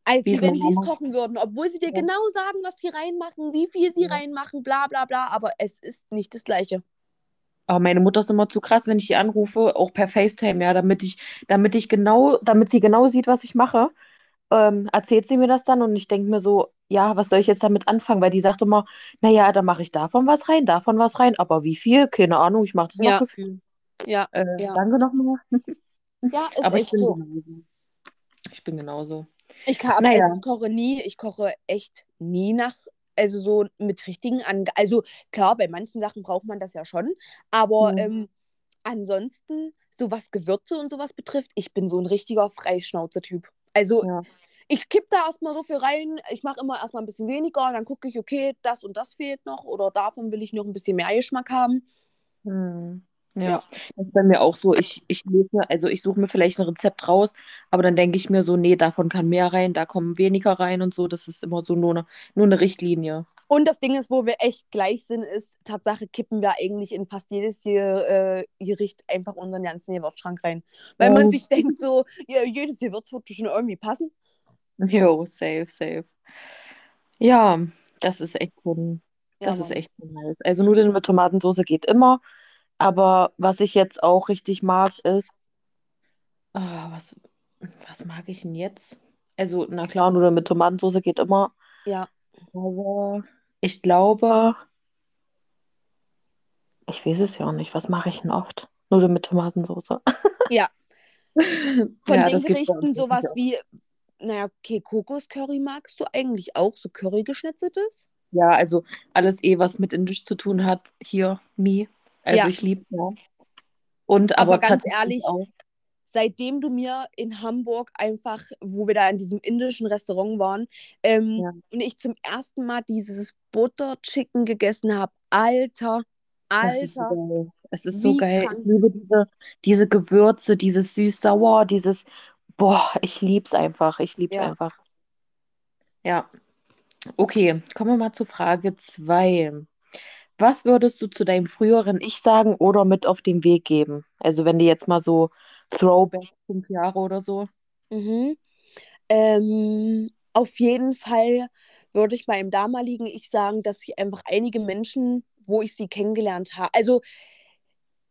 Speaker 2: als
Speaker 1: Wie
Speaker 2: wenn sie es kochen würden. Obwohl sie dir
Speaker 1: Ja.
Speaker 2: genau sagen, was sie reinmachen, wie viel sie
Speaker 1: Ja.
Speaker 2: reinmachen, bla bla bla, aber es ist nicht das Gleiche.
Speaker 1: Aber meine Mutter ist immer zu krass, wenn ich die anrufe, auch per FaceTime, ja, damit ich, damit ich genau, damit sie genau sieht, was ich mache. Ähm, erzählt sie mir das dann und ich denke mir so, ja, was soll ich jetzt damit anfangen? Weil die sagt immer, naja, da mache ich davon was rein, davon was rein, aber wie viel? Keine Ahnung, ich mache das
Speaker 2: Ja.
Speaker 1: nach Gefühl.
Speaker 2: Ja,
Speaker 1: Äh,
Speaker 2: ja.
Speaker 1: danke nochmal. [laughs]
Speaker 2: Ja, ist
Speaker 1: Aber ich
Speaker 2: echt
Speaker 1: bin
Speaker 2: so.
Speaker 1: genauso. Ich bin genauso.
Speaker 2: Ich kann,
Speaker 1: Naja.
Speaker 2: also ich koche nie, ich koche echt nie nach, also so mit richtigen Angaben. Also klar, bei manchen Sachen braucht man das ja schon, aber
Speaker 1: Ja.
Speaker 2: ähm, ansonsten, so was Gewürze und sowas betrifft, ich bin so ein richtiger Freischnauze-Typ. Also
Speaker 1: Ja.
Speaker 2: Ich kipp da erstmal so viel rein, ich mache immer erstmal ein bisschen weniger und dann gucke ich, okay, das und das fehlt noch oder davon will ich noch ein bisschen mehr Geschmack haben.
Speaker 1: Hm. Ja,
Speaker 2: Ja.
Speaker 1: das ist bei mir auch so. Ich, ich lese also ich suche mir vielleicht ein Rezept raus, aber dann denke ich mir so, nee, davon kann mehr rein, da kommen weniger rein und so. Das ist immer so nur eine, nur eine Richtlinie.
Speaker 2: Und das Ding ist, wo wir echt gleich sind, ist, Tatsache kippen wir eigentlich in fast jedes äh, Gericht einfach unseren ganzen Gewürzschrank rein. Weil man
Speaker 1: Oh.
Speaker 2: sich denkt so, ja, jedes Gewürz wird schon irgendwie passen. [laughs]
Speaker 1: Jo, safe, safe. Ja, das ist echt schon,
Speaker 2: Ja,
Speaker 1: das ist
Speaker 2: Mann.
Speaker 1: echt schon nice. Also Nudeln mit Tomatensauce geht immer, aber was ich jetzt auch richtig mag, ist, ah, was, was mag ich denn jetzt? Also, na klar, Nudeln mit Tomatensauce geht immer,
Speaker 2: Ja.
Speaker 1: aber ich glaube, ich weiß es ja auch nicht, was mache ich denn oft? Nudeln mit Tomatensauce.
Speaker 2: Ja. [laughs] Von
Speaker 1: Ja,
Speaker 2: den
Speaker 1: das gibt's bei
Speaker 2: Gerichten sowas wie, naja, okay, Kokoscurry magst du eigentlich auch, so Curry geschnetzeltes?
Speaker 1: Ja, also alles eh, was mit Indisch zu tun hat, hier, me. Also
Speaker 2: Ja.
Speaker 1: ich liebe ja. Und
Speaker 2: Aber
Speaker 1: aber
Speaker 2: ganz ehrlich,
Speaker 1: auch.
Speaker 2: seitdem du mir in Hamburg einfach, wo wir da in diesem indischen Restaurant waren, ähm,
Speaker 1: Ja.
Speaker 2: und ich zum ersten Mal dieses Butter Chicken gegessen habe, Alter,
Speaker 1: Es ist so
Speaker 2: Alter,
Speaker 1: geil. Es ist so geil. Ich liebe diese, diese Gewürze, dieses süß-sauer, dieses, boah, ich lieb's einfach. Ich lieb's
Speaker 2: Ja.
Speaker 1: einfach. Ja. Okay, kommen wir mal zu Frage 2. Was würdest du zu deinem früheren Ich sagen oder mit auf den Weg geben? Also wenn die jetzt mal so Throwback fünf Jahre oder so.
Speaker 2: Mhm. Ähm, auf jeden Fall würde ich meinem damaligen Ich sagen, dass ich einfach einige Menschen, wo ich sie kennengelernt habe, also,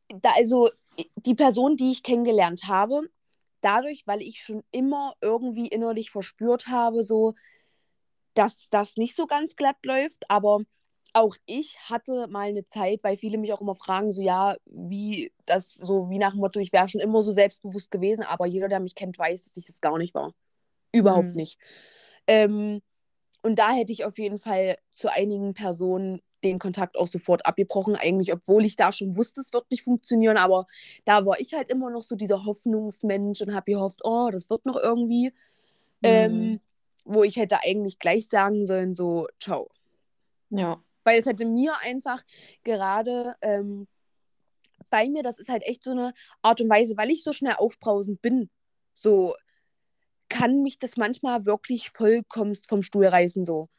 Speaker 2: da, also die Person, die ich kennengelernt habe, dadurch, weil ich schon immer irgendwie innerlich verspürt habe, so, dass das nicht so ganz glatt läuft, aber auch ich hatte mal eine Zeit, weil viele mich auch immer fragen, so ja, wie das, so wie nach dem Motto, ich wäre schon immer so selbstbewusst gewesen, aber jeder, der mich kennt, weiß, dass ich das gar nicht war. Überhaupt
Speaker 1: Hm.
Speaker 2: nicht. Ähm, und da hätte ich auf jeden Fall zu einigen Personen den Kontakt auch sofort abgebrochen, eigentlich, obwohl ich da schon wusste, es wird nicht funktionieren, aber da war ich halt immer noch so dieser Hoffnungsmensch und habe gehofft, oh, das wird noch irgendwie.
Speaker 1: Hm.
Speaker 2: Ähm, wo ich hätte eigentlich gleich sagen sollen, so, ciao.
Speaker 1: Ja.
Speaker 2: Weil es hätte mir einfach gerade ähm, bei mir, das ist halt echt so eine Art und Weise, weil ich so schnell aufbrausend bin, so kann mich das manchmal wirklich vollkommenst vom Stuhl reißen, so.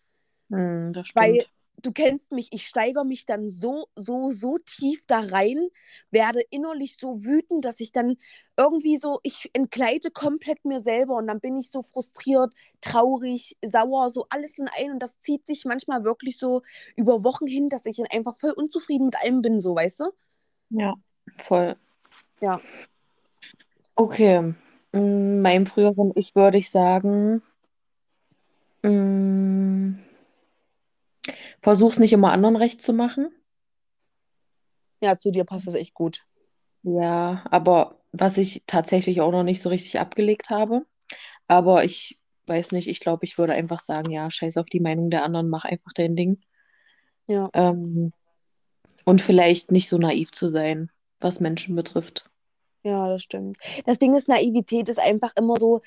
Speaker 1: Hm, das
Speaker 2: Weil
Speaker 1: stimmt.
Speaker 2: Du kennst mich, ich steigere mich dann so, so, so tief da rein, werde innerlich so wütend, dass ich dann irgendwie so, ich entgleite komplett mir selber und dann bin ich so frustriert, traurig, sauer, so alles in ein und das zieht sich manchmal wirklich so über Wochen hin, dass ich einfach voll unzufrieden mit allem bin, so, weißt du?
Speaker 1: Ja, voll.
Speaker 2: Ja.
Speaker 1: Okay. Mm, Meinem früheren Ich würde ich sagen, mm, versuch's nicht immer anderen recht zu machen.
Speaker 2: Ja, zu dir passt das echt gut.
Speaker 1: Ja, aber was ich tatsächlich auch noch nicht so richtig abgelegt habe. Aber ich weiß nicht, ich glaube, ich würde einfach sagen, ja, scheiß auf die Meinung der anderen, mach einfach dein Ding.
Speaker 2: Ja.
Speaker 1: Ähm, Und vielleicht nicht so naiv zu sein, was Menschen betrifft.
Speaker 2: Ja, das stimmt. Das Ding ist, Naivität ist einfach immer so,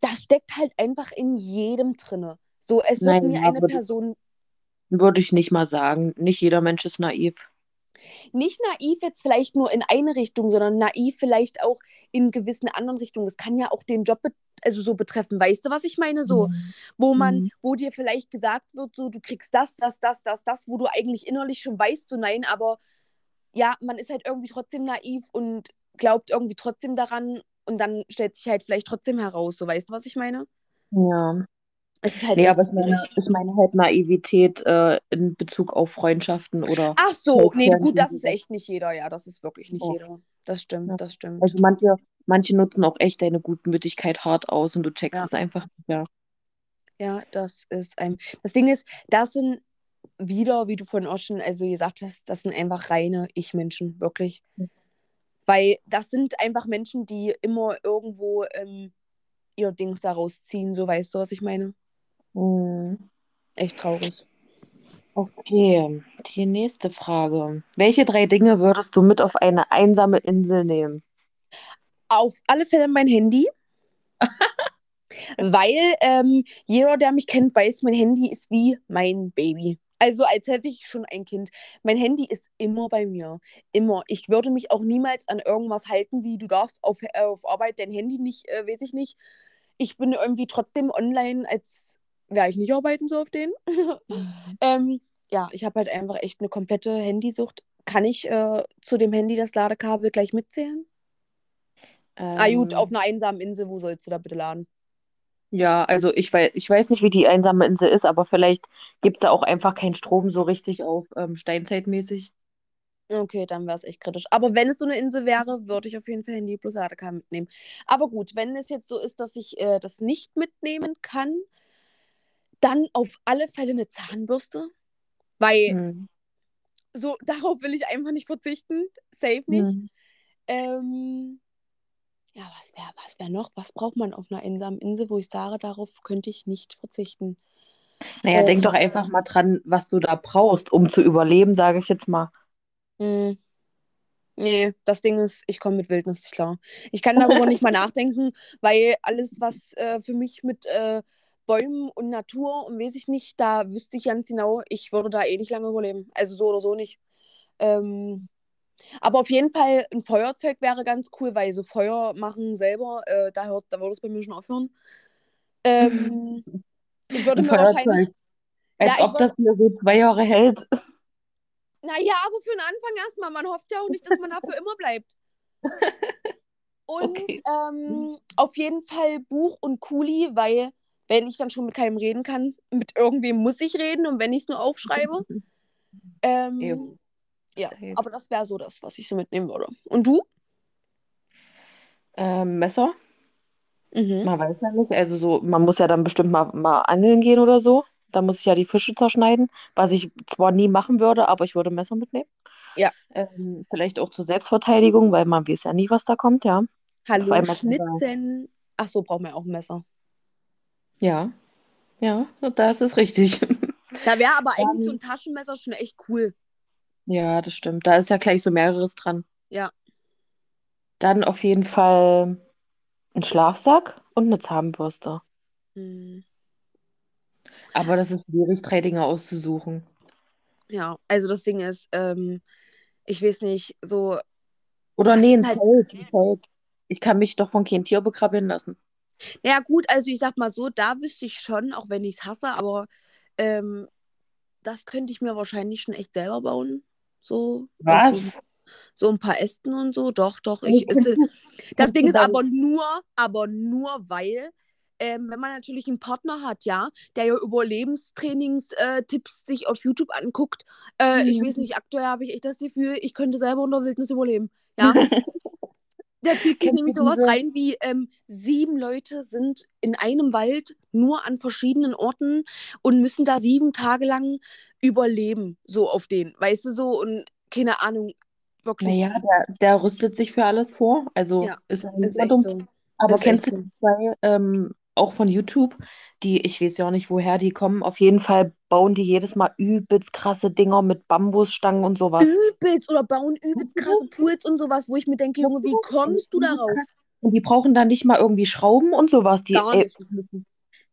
Speaker 2: das steckt halt einfach in jedem drinne. So, es wird
Speaker 1: Nein,
Speaker 2: nie
Speaker 1: ja,
Speaker 2: eine Person,
Speaker 1: würde ich nicht mal sagen. Nicht jeder Mensch ist naiv.
Speaker 2: nicht naiv jetzt vielleicht nur in eine Richtung, sondern naiv vielleicht auch in gewissen anderen Richtungen. Das kann ja auch den Job also so betreffen. Weißt du, was ich meine? So, wo man,
Speaker 1: Mhm.
Speaker 2: wo dir vielleicht gesagt wird, so, du kriegst das, das, das, das, das, wo du eigentlich innerlich schon weißt, so nein, aber ja, man ist halt irgendwie trotzdem naiv und glaubt irgendwie trotzdem daran und dann stellt sich halt vielleicht trotzdem heraus, so weißt du, was ich meine?
Speaker 1: Ja.
Speaker 2: Es ist halt
Speaker 1: Nee, aber ich meine, ich meine halt Naivität äh, in Bezug auf Freundschaften oder
Speaker 2: Ach so, nee, gut, das ist echt nicht jeder, ja, das ist wirklich nicht
Speaker 1: Ja.
Speaker 2: jeder. Das stimmt,
Speaker 1: Ja.
Speaker 2: das stimmt.
Speaker 1: Also manche, manche nutzen auch echt deine Gutmütigkeit hart aus und du checkst
Speaker 2: Ja.
Speaker 1: es einfach nicht. Ja.
Speaker 2: Ja, das ist ein. Das Ding ist, das sind wieder, wie du vorhin auch schon also gesagt hast, das sind einfach reine Ich-Menschen, wirklich.
Speaker 1: Mhm.
Speaker 2: Weil das sind einfach Menschen, die immer irgendwo ähm, ihr Dings daraus ziehen, so weißt du, was ich meine?
Speaker 1: Mhm.
Speaker 2: Echt traurig.
Speaker 1: Okay, die nächste Frage. Welche drei Dinge würdest du mit auf eine einsame Insel nehmen?
Speaker 2: Auf alle Fälle mein Handy, [laughs] weil ähm, jeder, der mich kennt, weiß, mein Handy ist wie mein Baby. Also als hätte ich schon ein Kind. Mein Handy ist immer bei mir. Immer. Ich würde mich auch niemals an irgendwas halten, wie du darfst auf, äh, auf Arbeit dein Handy nicht, äh, weiß ich nicht. Ich bin irgendwie trotzdem online, als wäre ich nicht arbeiten so auf den. ähm, ja, ich habe halt einfach echt eine komplette Handysucht. Kann ich äh, zu dem Handy das Ladekabel gleich mitzählen? Ah gut,
Speaker 1: Ähm,
Speaker 2: auf einer einsamen Insel, wo sollst du da bitte laden?
Speaker 1: ja, also ich weiß, ich weiß nicht, wie die einsame Insel ist, aber vielleicht gibt es da auch einfach keinen Strom so richtig auf ähm, Steinzeitmäßig.
Speaker 2: Okay, dann wäre es echt kritisch. Aber wenn es so eine Insel wäre, würde ich auf jeden Fall Handy plus Ladekabel mitnehmen. Aber gut, wenn es jetzt so ist, dass ich äh, das nicht mitnehmen kann, dann auf alle Fälle eine Zahnbürste. Weil
Speaker 1: Hm.
Speaker 2: so [laughs] darauf will ich einfach nicht verzichten. Safe nicht.
Speaker 1: Hm.
Speaker 2: Ähm, ja, was wäre was wär noch? Was braucht man auf einer einsamen Insel, wo ich sage, darauf könnte ich nicht verzichten?
Speaker 1: Naja, denk
Speaker 2: Ähm,
Speaker 1: doch einfach mal dran, was du da brauchst, um zu überleben, sage ich jetzt mal.
Speaker 2: mh, nee, das Ding ist, ich komme mit Wildnis nicht klar. Ich kann darüber [laughs] nicht mal nachdenken, weil alles, was äh, für mich mit äh, Bäumen und Natur und weiß ich nicht, da wüsste ich ganz genau, ich würde da eh nicht lange überleben. Also so oder so nicht. Ähm, aber auf jeden Fall ein Feuerzeug wäre ganz cool, weil so Feuer machen selber, äh, da hört, da würde es bei mir schon aufhören. Ähm, ich [laughs] würde
Speaker 1: Ein
Speaker 2: mir wahrscheinlich,
Speaker 1: Feuerzeug. Als
Speaker 2: ja,
Speaker 1: ob das hier so zwei Jahre hält.
Speaker 2: naja, aber für den Anfang erstmal. Man hofft ja auch nicht, dass man dafür immer bleibt. [laughs] Und
Speaker 1: Okay.
Speaker 2: ähm, auf jeden Fall Buch und Kuli, weil wenn ich dann schon mit keinem reden kann, mit irgendwem muss ich reden und wenn ich es nur aufschreibe. [laughs] Ähm, ja, aber das wäre so das, was ich so mitnehmen würde. Und du?
Speaker 1: Ähm, Messer?
Speaker 2: Mhm.
Speaker 1: Man weiß ja nicht. Also so, man muss ja dann bestimmt mal, mal angeln gehen oder so. Da muss ich ja die Fische zerschneiden, was ich zwar nie machen würde, aber ich würde Messer mitnehmen.
Speaker 2: Ja.
Speaker 1: Ähm, vielleicht auch zur Selbstverteidigung, weil man weiß ja nie, was da kommt, ja.
Speaker 2: Hallo, Schnitzen. Ach so, braucht man auch ein Messer.
Speaker 1: Ja, ja, da ist es richtig.
Speaker 2: Da wäre aber [laughs] eigentlich so
Speaker 1: Dann,
Speaker 2: ein Taschenmesser schon echt cool.
Speaker 1: ja, das stimmt. Da ist ja gleich so mehreres dran.
Speaker 2: Ja.
Speaker 1: Dann auf jeden Fall ein Schlafsack und eine Zahnbürste.
Speaker 2: Hm.
Speaker 1: Aber das ist schwierig, drei Dinge auszusuchen.
Speaker 2: Ja, also das Ding ist, ähm, ich weiß nicht, so,
Speaker 1: Oder
Speaker 2: das
Speaker 1: nee, ein
Speaker 2: halt,
Speaker 1: Zelt. Ich kann mich doch von kein Tier begraben lassen.
Speaker 2: Ja gut, also ich sag mal so, da wüsste ich schon, auch wenn ich es hasse, aber ähm, das könnte ich mir wahrscheinlich schon echt selber bauen. So, aus so,
Speaker 1: Was?
Speaker 2: so ein paar Ästen und so. Doch, doch, ich,
Speaker 1: du,
Speaker 2: das Ding ist aber nur, aber nur weil, ähm, wenn man natürlich einen Partner hat, ja, der ja Überlebenstrainings-Tipps sich auf YouTube anguckt, äh, ich weiß nicht, aktuell habe ich echt das Gefühl, ich könnte selber unter Wildnis überleben. Ja, [laughs] da zieht sich nämlich sowas rein wie ähm, sieben Leute sind in einem Wald nur an verschiedenen Orten und müssen da sieben Tage lang überleben, so auf den, weißt du so und keine Ahnung, wirklich,
Speaker 1: Naja, der, der rüstet sich für alles vor. Also
Speaker 2: ja,
Speaker 1: ist
Speaker 2: ist
Speaker 1: dumm.
Speaker 2: so,
Speaker 1: Aber
Speaker 2: ist
Speaker 1: kennst du
Speaker 2: so.
Speaker 1: zwei ähm, auch von YouTube. Die, ich weiß ja auch nicht, woher die kommen. Auf jeden Fall bauen die jedes Mal übelst krasse Dinger mit Bambusstangen und sowas.
Speaker 2: Übelst oder bauen übelst krasse Pools und sowas, wo ich mir denke, Junge, wie kommst du darauf?
Speaker 1: Und die brauchen dann nicht mal irgendwie Schrauben und sowas. Die,
Speaker 2: Gar
Speaker 1: ey,
Speaker 2: nicht.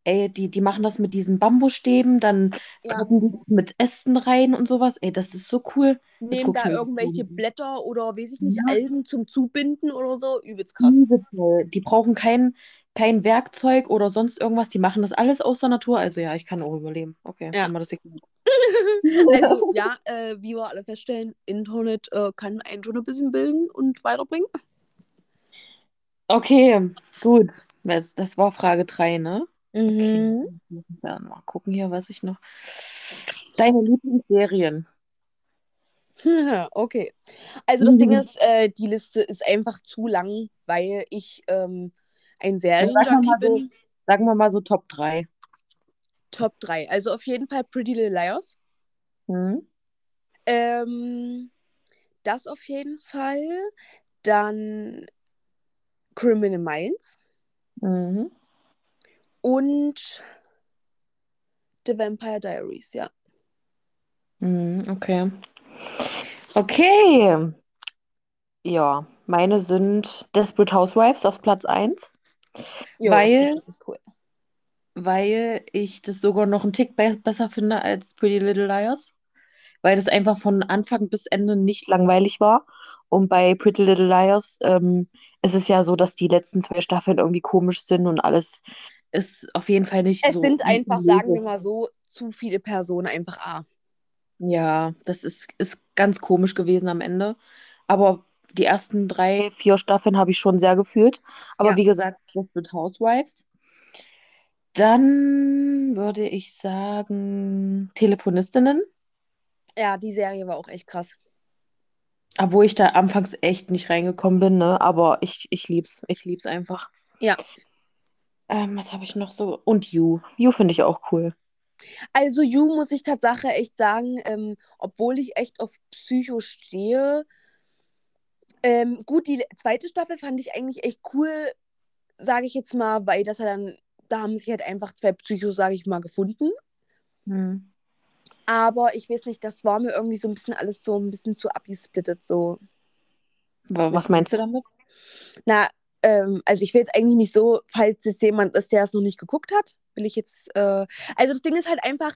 Speaker 1: ey, die, die machen das mit diesen Bambusstäben, dann
Speaker 2: Ja.
Speaker 1: mit Ästen rein und sowas. Ey, das ist so cool.
Speaker 2: Nehmen da irgendwelche
Speaker 1: an.
Speaker 2: Blätter oder weiß ich nicht,
Speaker 1: Ja.
Speaker 2: Algen zum Zubinden oder so. Übelst krass.
Speaker 1: Die brauchen kein, kein Werkzeug oder sonst irgendwas. Die machen das alles aus der Natur. Also ja, ich kann auch überleben. Okay,
Speaker 2: Ja.
Speaker 1: haben wir das geklärt. [laughs]
Speaker 2: Also [laughs] ja, äh, wie wir alle feststellen, Internet äh, kann einen schon ein bisschen bilden und weiterbringen.
Speaker 1: Okay, gut. Das, das war Frage 3, ne? Okay.
Speaker 2: Mhm.
Speaker 1: Ja, mal gucken hier, was ich noch. Deine Lieblingsserien. [laughs]
Speaker 2: Okay. Also das Ding
Speaker 1: Mhm.
Speaker 2: ist, äh, die Liste ist einfach zu lang, weil ich ähm, ein
Speaker 1: Ja, sagen wir
Speaker 2: Serienjunkie
Speaker 1: mal so,
Speaker 2: bin.
Speaker 1: sagen wir mal so Top 3.
Speaker 2: Top 3. Also auf jeden Fall Pretty Little Liars.
Speaker 1: Mhm.
Speaker 2: Ähm, das auf jeden Fall. Dann Criminal Minds
Speaker 1: Mhm.
Speaker 2: und The Vampire Diaries, ja.
Speaker 1: Mhm, okay. Okay. Ja, meine sind Desperate Housewives auf Platz 1,
Speaker 2: Jo,
Speaker 1: weil,
Speaker 2: cool.
Speaker 1: weil ich das sogar noch einen Tick be besser finde als Pretty Little Liars. Weil das einfach von Anfang bis Ende nicht langweilig war. Und bei Pretty Little Liars ähm, ist es ja so, dass die letzten zwei Staffeln irgendwie komisch sind und alles ist auf jeden Fall nicht
Speaker 2: Es
Speaker 1: so
Speaker 2: sind einfach, sagen wir mal so, zu viele Personen einfach A.
Speaker 1: Ja, das ist, ist ganz komisch gewesen am Ende. Aber die ersten drei, vier Staffeln habe ich schon sehr gefühlt. Aber
Speaker 2: Ja.
Speaker 1: wie gesagt, Desperate Housewives. Dann würde ich sagen Telefonistinnen,
Speaker 2: Ja, die Serie war auch echt krass.
Speaker 1: obwohl ich da anfangs echt nicht reingekommen bin, ne? Aber ich, ich lieb's. Ich lieb's einfach.
Speaker 2: Ja.
Speaker 1: Ähm, was habe ich noch so? Und You. You finde ich auch cool.
Speaker 2: Also You muss ich Tatsache echt sagen, ähm, obwohl ich echt auf Psycho stehe. Ähm, gut, die zweite Staffel fand ich eigentlich echt cool, sage ich jetzt mal, weil das ja dann, da haben sich halt einfach zwei Psychos, sage ich mal, gefunden.
Speaker 1: Hm.
Speaker 2: Aber ich weiß nicht, das war mir irgendwie so ein bisschen alles so ein bisschen zu abgesplittet. So.
Speaker 1: Wa- Was meinst du damit?
Speaker 2: Na, ähm, also ich will jetzt eigentlich nicht so, falls jetzt jemand ist, der es noch nicht geguckt hat, will ich jetzt, äh, also das Ding ist halt einfach,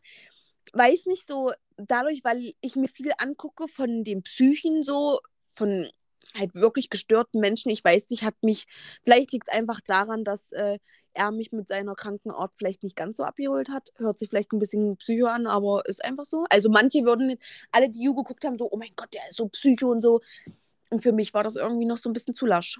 Speaker 2: weiß nicht so, dadurch, weil ich mir viel angucke von den Psychen so, von halt wirklich gestörten Menschen, ich weiß nicht, hat mich, vielleicht liegt es einfach daran, dass äh, er mich mit seiner kranken Art vielleicht nicht ganz so abgeholt hat. Hört sich vielleicht ein bisschen psycho an, aber ist einfach so. Also manche würden, alle, die You geguckt haben, so, oh mein Gott, der ist so psycho und so. Und für mich war das irgendwie noch so ein bisschen zu lasch.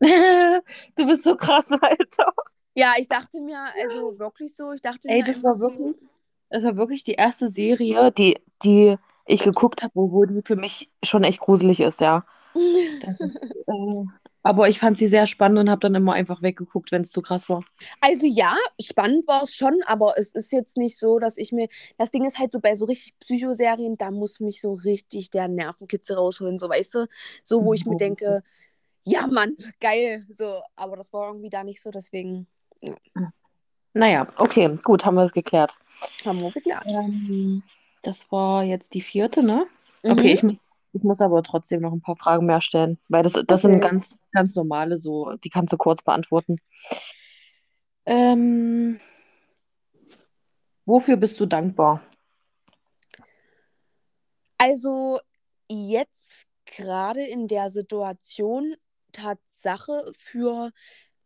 Speaker 2: [laughs]
Speaker 1: Du bist so krass, Alter.
Speaker 2: Ja, ich dachte mir, also wirklich so, ich dachte
Speaker 1: Ey,
Speaker 2: mir
Speaker 1: das
Speaker 2: einfach
Speaker 1: war
Speaker 2: so,
Speaker 1: wirklich, das war wirklich die erste Serie, die, die ich geguckt habe, wo, wo die für mich schon echt gruselig ist, ja. Das [laughs] äh, aber ich fand sie sehr spannend und habe dann immer einfach weggeguckt, wenn es zu krass war.
Speaker 2: Also ja, spannend war es schon, aber es ist jetzt nicht so, dass ich mir. Das Ding ist halt so bei so richtig Psychoserien, da muss mich so richtig der Nervenkitzel rausholen, so weißt du? So, wo ich mir denke, ja Mann, geil. So, aber das war irgendwie da nicht so, deswegen
Speaker 1: Naja, okay, gut, haben wir es geklärt.
Speaker 2: haben wir uns geklärt.
Speaker 1: Ähm, das war jetzt die vierte, ne?
Speaker 2: Mhm.
Speaker 1: Okay, ich, mu- ich muss aber trotzdem noch ein paar Fragen mehr stellen, weil das, das sind
Speaker 2: Okay.
Speaker 1: ganz, ganz normale, so, die kannst du kurz beantworten. Ähm, wofür bist du dankbar?
Speaker 2: Also jetzt gerade in der Situation Tatsache für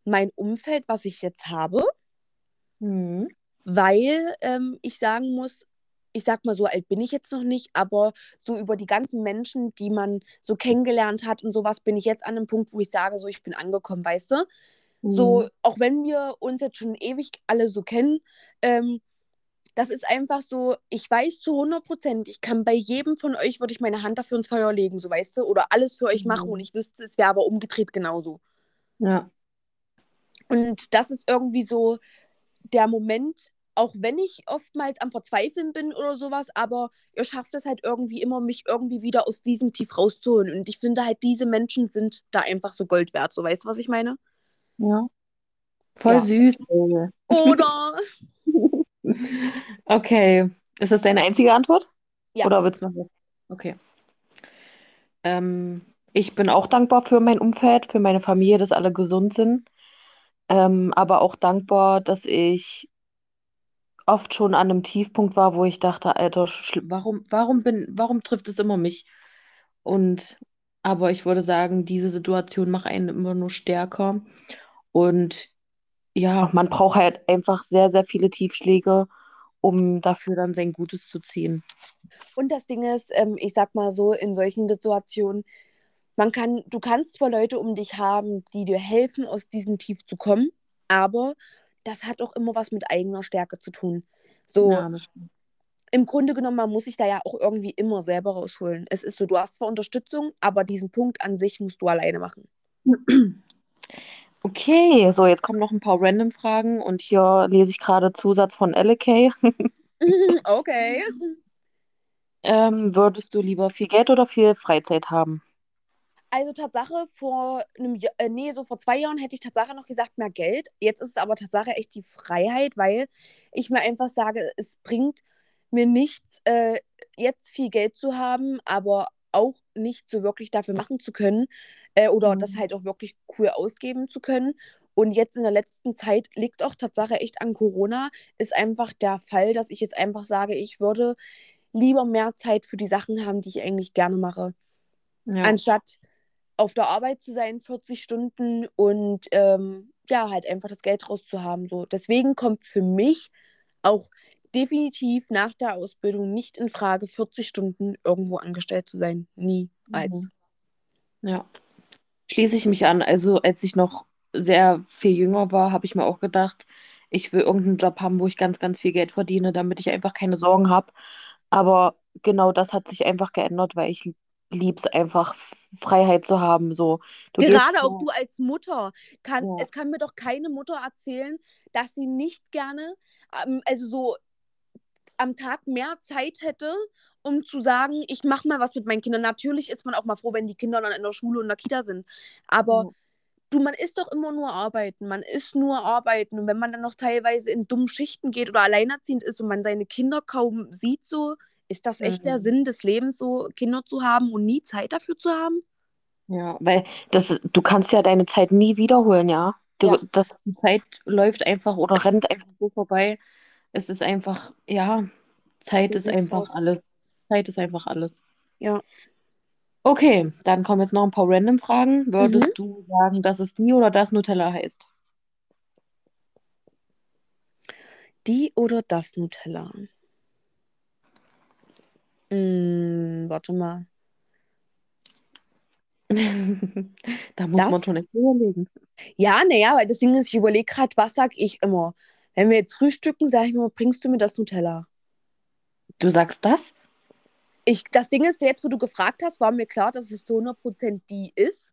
Speaker 2: mein Umfeld, was ich jetzt habe.
Speaker 1: Mhm.
Speaker 2: weil ähm, ich sagen muss, ich sag mal, so alt bin ich jetzt noch nicht, aber so über die ganzen Menschen, die man so kennengelernt hat und sowas, bin ich jetzt an einem Punkt, wo ich sage, so, ich bin angekommen, weißt du? So,
Speaker 1: Mhm.
Speaker 2: auch wenn wir uns jetzt schon ewig alle so kennen, ähm, das ist einfach so, ich weiß zu 100 Prozent, ich kann bei jedem von euch, würde ich meine Hand dafür ins Feuer legen, so weißt du, oder alles für euch machen
Speaker 1: Mhm.
Speaker 2: und ich wüsste, es wäre aber umgedreht genauso.
Speaker 1: Ja.
Speaker 2: Und das ist irgendwie so der Moment, auch wenn ich oftmals am Verzweifeln bin oder sowas, aber ihr schafft es halt irgendwie immer, mich irgendwie wieder aus diesem Tief rauszuholen. Und ich finde halt, diese Menschen sind da einfach so Gold wert. So weißt du, was ich meine?
Speaker 1: Ja. Voll
Speaker 2: Ja.
Speaker 1: süß. ey.
Speaker 2: Oder? [laughs]
Speaker 1: Okay. Ist das deine einzige Antwort?
Speaker 2: Ja.
Speaker 1: Oder willst du noch? Okay. Ähm, ich bin auch dankbar für mein Umfeld, für meine Familie, dass alle gesund sind. Ähm, aber auch dankbar, dass ich oft schon an einem Tiefpunkt war, wo ich dachte, Alter, warum, warum bin, warum trifft es immer mich? Und aber ich würde sagen, diese Situation macht einen immer nur stärker. Und ja, man braucht halt einfach sehr, sehr viele Tiefschläge, um dafür dann sein Gutes zu ziehen.
Speaker 2: Und das Ding ist, ähm, ich sag mal so, in solchen Situationen, man kann, du kannst zwar Leute um dich haben, die dir helfen, aus diesem Tief zu kommen, aber das hat auch immer was mit eigener Stärke zu tun. So,
Speaker 1: Ja,
Speaker 2: im Grunde genommen, man muss sich da ja auch irgendwie immer selber rausholen. Es ist so, du hast zwar Unterstützung, aber diesen Punkt an sich musst du alleine machen. [clears throat]
Speaker 1: Okay, so jetzt kommen noch ein paar random Fragen und hier lese ich gerade Zusatz von LK. [laughs] [laughs]
Speaker 2: okay.
Speaker 1: Ähm, würdest du lieber viel Geld oder viel Freizeit haben?
Speaker 2: Also Tatsache, vor einem Jahr, äh, nee, so vor zwei Jahren hätte ich Tatsache noch gesagt, mehr Geld. Jetzt ist es aber Tatsache echt die Freiheit, weil ich mir einfach sage, es bringt mir nichts, äh, jetzt viel Geld zu haben, aber auch nicht so wirklich dafür machen zu können äh, oder
Speaker 1: Mhm.
Speaker 2: das halt auch wirklich cool ausgeben zu können. Und jetzt in der letzten Zeit liegt auch Tatsache echt an Corona, ist einfach der Fall, dass ich jetzt einfach sage, ich würde lieber mehr Zeit für die Sachen haben, die ich eigentlich gerne mache
Speaker 1: Ja.
Speaker 2: anstatt auf der Arbeit zu sein, 40 Stunden und ähm, ja, halt einfach das Geld rauszuhaben. So. Deswegen kommt für mich auch definitiv nach der Ausbildung nicht in Frage, 40 Stunden irgendwo angestellt zu sein. Niemals.
Speaker 1: Mhm. Ja. Schließe ich mich an. Also, als ich noch sehr viel jünger war, habe ich mir auch gedacht, ich will irgendeinen Job haben, wo ich ganz, ganz viel Geld verdiene, damit ich einfach keine Sorgen habe. Aber genau das hat sich einfach geändert, weil ich liebe es einfach, Freiheit zu haben. So, du
Speaker 2: Gerade auch du als Mutter. Kann,
Speaker 1: Ja.
Speaker 2: Es kann mir doch keine Mutter erzählen, dass sie nicht gerne, ähm, also so am Tag mehr Zeit hätte, um zu sagen, ich mache mal was mit meinen Kindern. Natürlich ist man auch mal froh, wenn die Kinder dann in der Schule und in der Kita sind. Aber
Speaker 1: Ja.
Speaker 2: du, man ist doch immer nur arbeiten. Man ist nur arbeiten. Und wenn man dann noch teilweise in dummen Schichten geht oder alleinerziehend ist und man seine Kinder kaum sieht, so, ist das echt der
Speaker 1: Mhm.
Speaker 2: Sinn des Lebens, so Kinder zu haben und nie Zeit dafür zu haben?
Speaker 1: Ja, weil das, du kannst ja deine Zeit nie wiederholen, ja. Du,
Speaker 2: Ja.
Speaker 1: das, die Zeit läuft einfach oder rennt einfach so vorbei. Es ist einfach, ja, Zeit ist einfach
Speaker 2: aus.
Speaker 1: alles. Zeit ist einfach alles.
Speaker 2: Ja.
Speaker 1: Okay, dann kommen jetzt noch ein paar random Fragen. Würdest
Speaker 2: Mhm.
Speaker 1: du sagen, dass es die oder das Nutella heißt?
Speaker 2: Die oder das Nutella? Mm, warte mal. [laughs]
Speaker 1: Da muss man
Speaker 2: Das?
Speaker 1: schon echt überlegen.
Speaker 2: Ja, naja, weil das Ding ist, ich überlege gerade, was sag ich immer? Wenn wir jetzt frühstücken, sage ich mir, bringst du mir das Nutella?
Speaker 1: Du sagst das?
Speaker 2: Ich, das Ding ist, jetzt, wo du gefragt hast, war mir klar, dass es zu 100% die ist.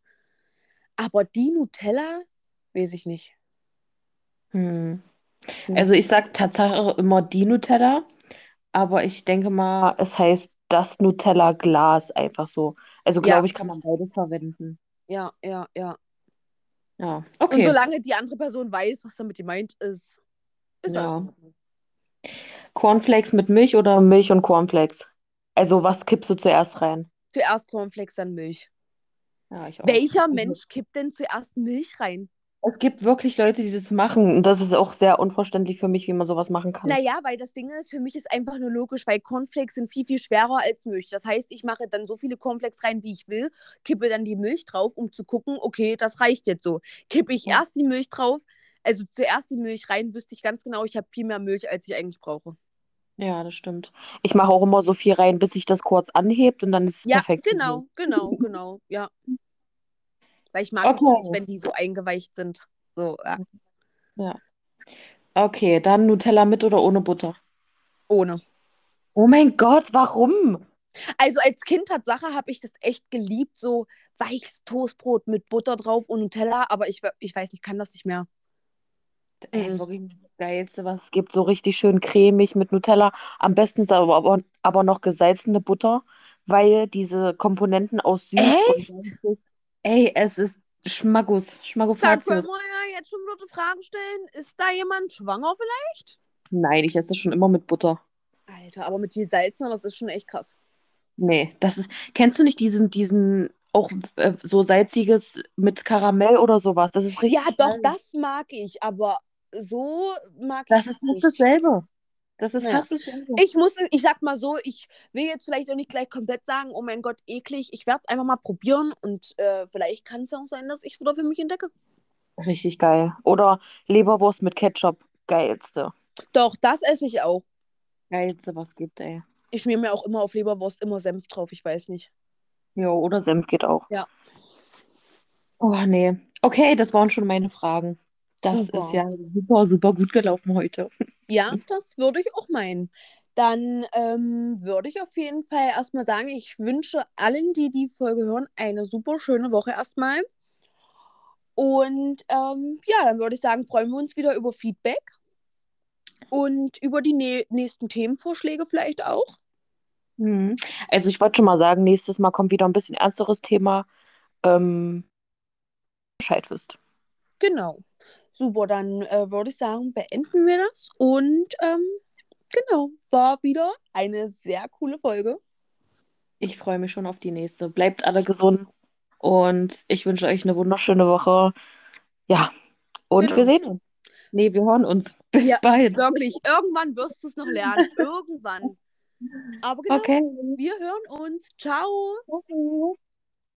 Speaker 2: Aber die Nutella, weiß ich nicht.
Speaker 1: Hm.
Speaker 2: Hm.
Speaker 1: Also ich sag Tatsache immer die Nutella, aber ich denke mal, es heißt das Nutella-Glas einfach so. Also
Speaker 2: Ja.
Speaker 1: glaube ich, kann man beides verwenden.
Speaker 2: Ja, ja, ja.
Speaker 1: Ja,
Speaker 2: Und
Speaker 1: okay.
Speaker 2: solange die andere Person weiß, was damit gemeint ist, ist
Speaker 1: Ja.
Speaker 2: alles.
Speaker 1: Cornflakes mit Milch oder Milch und Cornflakes? Also was kippst du zuerst rein?
Speaker 2: Zuerst Cornflakes, dann Milch.
Speaker 1: Ja, ich auch.
Speaker 2: Welcher
Speaker 1: Also,
Speaker 2: Mensch kippt denn zuerst Milch rein?
Speaker 1: Es gibt wirklich Leute, die das machen. Und das ist auch sehr unverständlich für mich, wie man sowas machen kann.
Speaker 2: Naja, weil das Ding ist, für mich ist einfach nur logisch, weil Cornflakes sind viel, viel schwerer als Milch. Das heißt, ich mache dann so viele Cornflakes rein, wie ich will, kippe dann die Milch drauf, um zu gucken, okay, das reicht jetzt so. Kippe ich erst die Milch drauf, also zuerst die Milch rein, wüsste ich ganz genau, ich habe viel mehr Milch, als ich eigentlich brauche.
Speaker 1: Ja, das stimmt. Ich mache auch immer so viel rein, bis sich das kurz anhebt und dann ist es
Speaker 2: Ja,
Speaker 1: perfekt.
Speaker 2: genau, genau, genau, ja. [laughs] Weil ich mag es
Speaker 1: Okay.
Speaker 2: nicht, wenn die so eingeweicht sind. So, ja,
Speaker 1: Ja. Okay, dann Nutella mit oder ohne Butter?
Speaker 2: ohne.
Speaker 1: Oh mein Gott, warum?
Speaker 2: Also als Kind Tatsache habe ich das echt geliebt, so weiches Toastbrot mit Butter drauf und Nutella, aber ich, ich weiß nicht, kann das nicht mehr.
Speaker 1: Ey,
Speaker 2: Mhm.
Speaker 1: wirklich das Geilste, was es gibt. So richtig schön cremig mit Nutella. Am besten ist aber, aber, aber noch gesalzene Butter, weil diese Komponenten aus süß und
Speaker 2: Echt?
Speaker 1: salzig. Ey, es ist Schmackofatius.
Speaker 2: können wir ja jetzt schon wieder die Frage stellen, ist da jemand schwanger vielleicht?
Speaker 1: Nein, ich esse schon immer mit Butter.
Speaker 2: Alter, aber mit die Salzner, das ist schon echt krass.
Speaker 1: Nee, das ist. Kennst du nicht diesen, diesen auch äh, so salziges mit Karamell oder sowas? Das ist richtig.
Speaker 2: Ja, doch,
Speaker 1: geil.
Speaker 2: das mag ich, aber so mag
Speaker 1: Das
Speaker 2: ich
Speaker 1: ist
Speaker 2: es
Speaker 1: fast
Speaker 2: nicht.
Speaker 1: dasselbe. Das ist
Speaker 2: Ja.
Speaker 1: fast dasselbe.
Speaker 2: Ich muss, ich sag mal so, ich will jetzt vielleicht auch nicht gleich komplett sagen, oh mein Gott, eklig. Ich werde es einfach mal probieren und äh, vielleicht kann es ja auch sein, dass ich es wieder für mich entdecke.
Speaker 1: Richtig geil. Oder Leberwurst mit Ketchup. Geilste.
Speaker 2: Doch, das esse ich auch.
Speaker 1: Geilste, was gibt, ey.
Speaker 2: Ich schmier mir auch immer auf Leberwurst immer Senf drauf, ich weiß nicht.
Speaker 1: Jo, oder Senf geht auch.
Speaker 2: Ja.
Speaker 1: Oh, nee. Okay, das waren schon meine Fragen. Das
Speaker 2: Super.
Speaker 1: ist ja super, super gut gelaufen heute.
Speaker 2: Ja, das würde ich auch meinen. Dann ähm, würde ich auf jeden Fall erstmal sagen, ich wünsche allen, die die Folge hören, eine super schöne Woche erstmal. Und ähm, ja, dann würde ich sagen, freuen wir uns wieder über Feedback und über die nä nächsten Themenvorschläge vielleicht auch.
Speaker 1: Mhm. Also ich wollte schon mal sagen, nächstes Mal kommt wieder ein bisschen ernsteres Thema. Ähm, Bescheid wisst.
Speaker 2: Genau. Super, dann äh, würde ich sagen, beenden wir das. Und ähm, genau, war wieder eine sehr coole Folge.
Speaker 1: Ich freue mich schon auf die nächste. Bleibt alle gesund und ich wünsche euch eine wunderschöne Woche. Ja, und
Speaker 2: Genau.
Speaker 1: wir sehen uns. Nee, wir hören uns. [laughs] Bis
Speaker 2: Ja,
Speaker 1: bald.
Speaker 2: Wirklich, irgendwann wirst du es noch lernen. Irgendwann. Aber genau,
Speaker 1: Okay.
Speaker 2: wir hören uns. Ciao.
Speaker 1: Okay.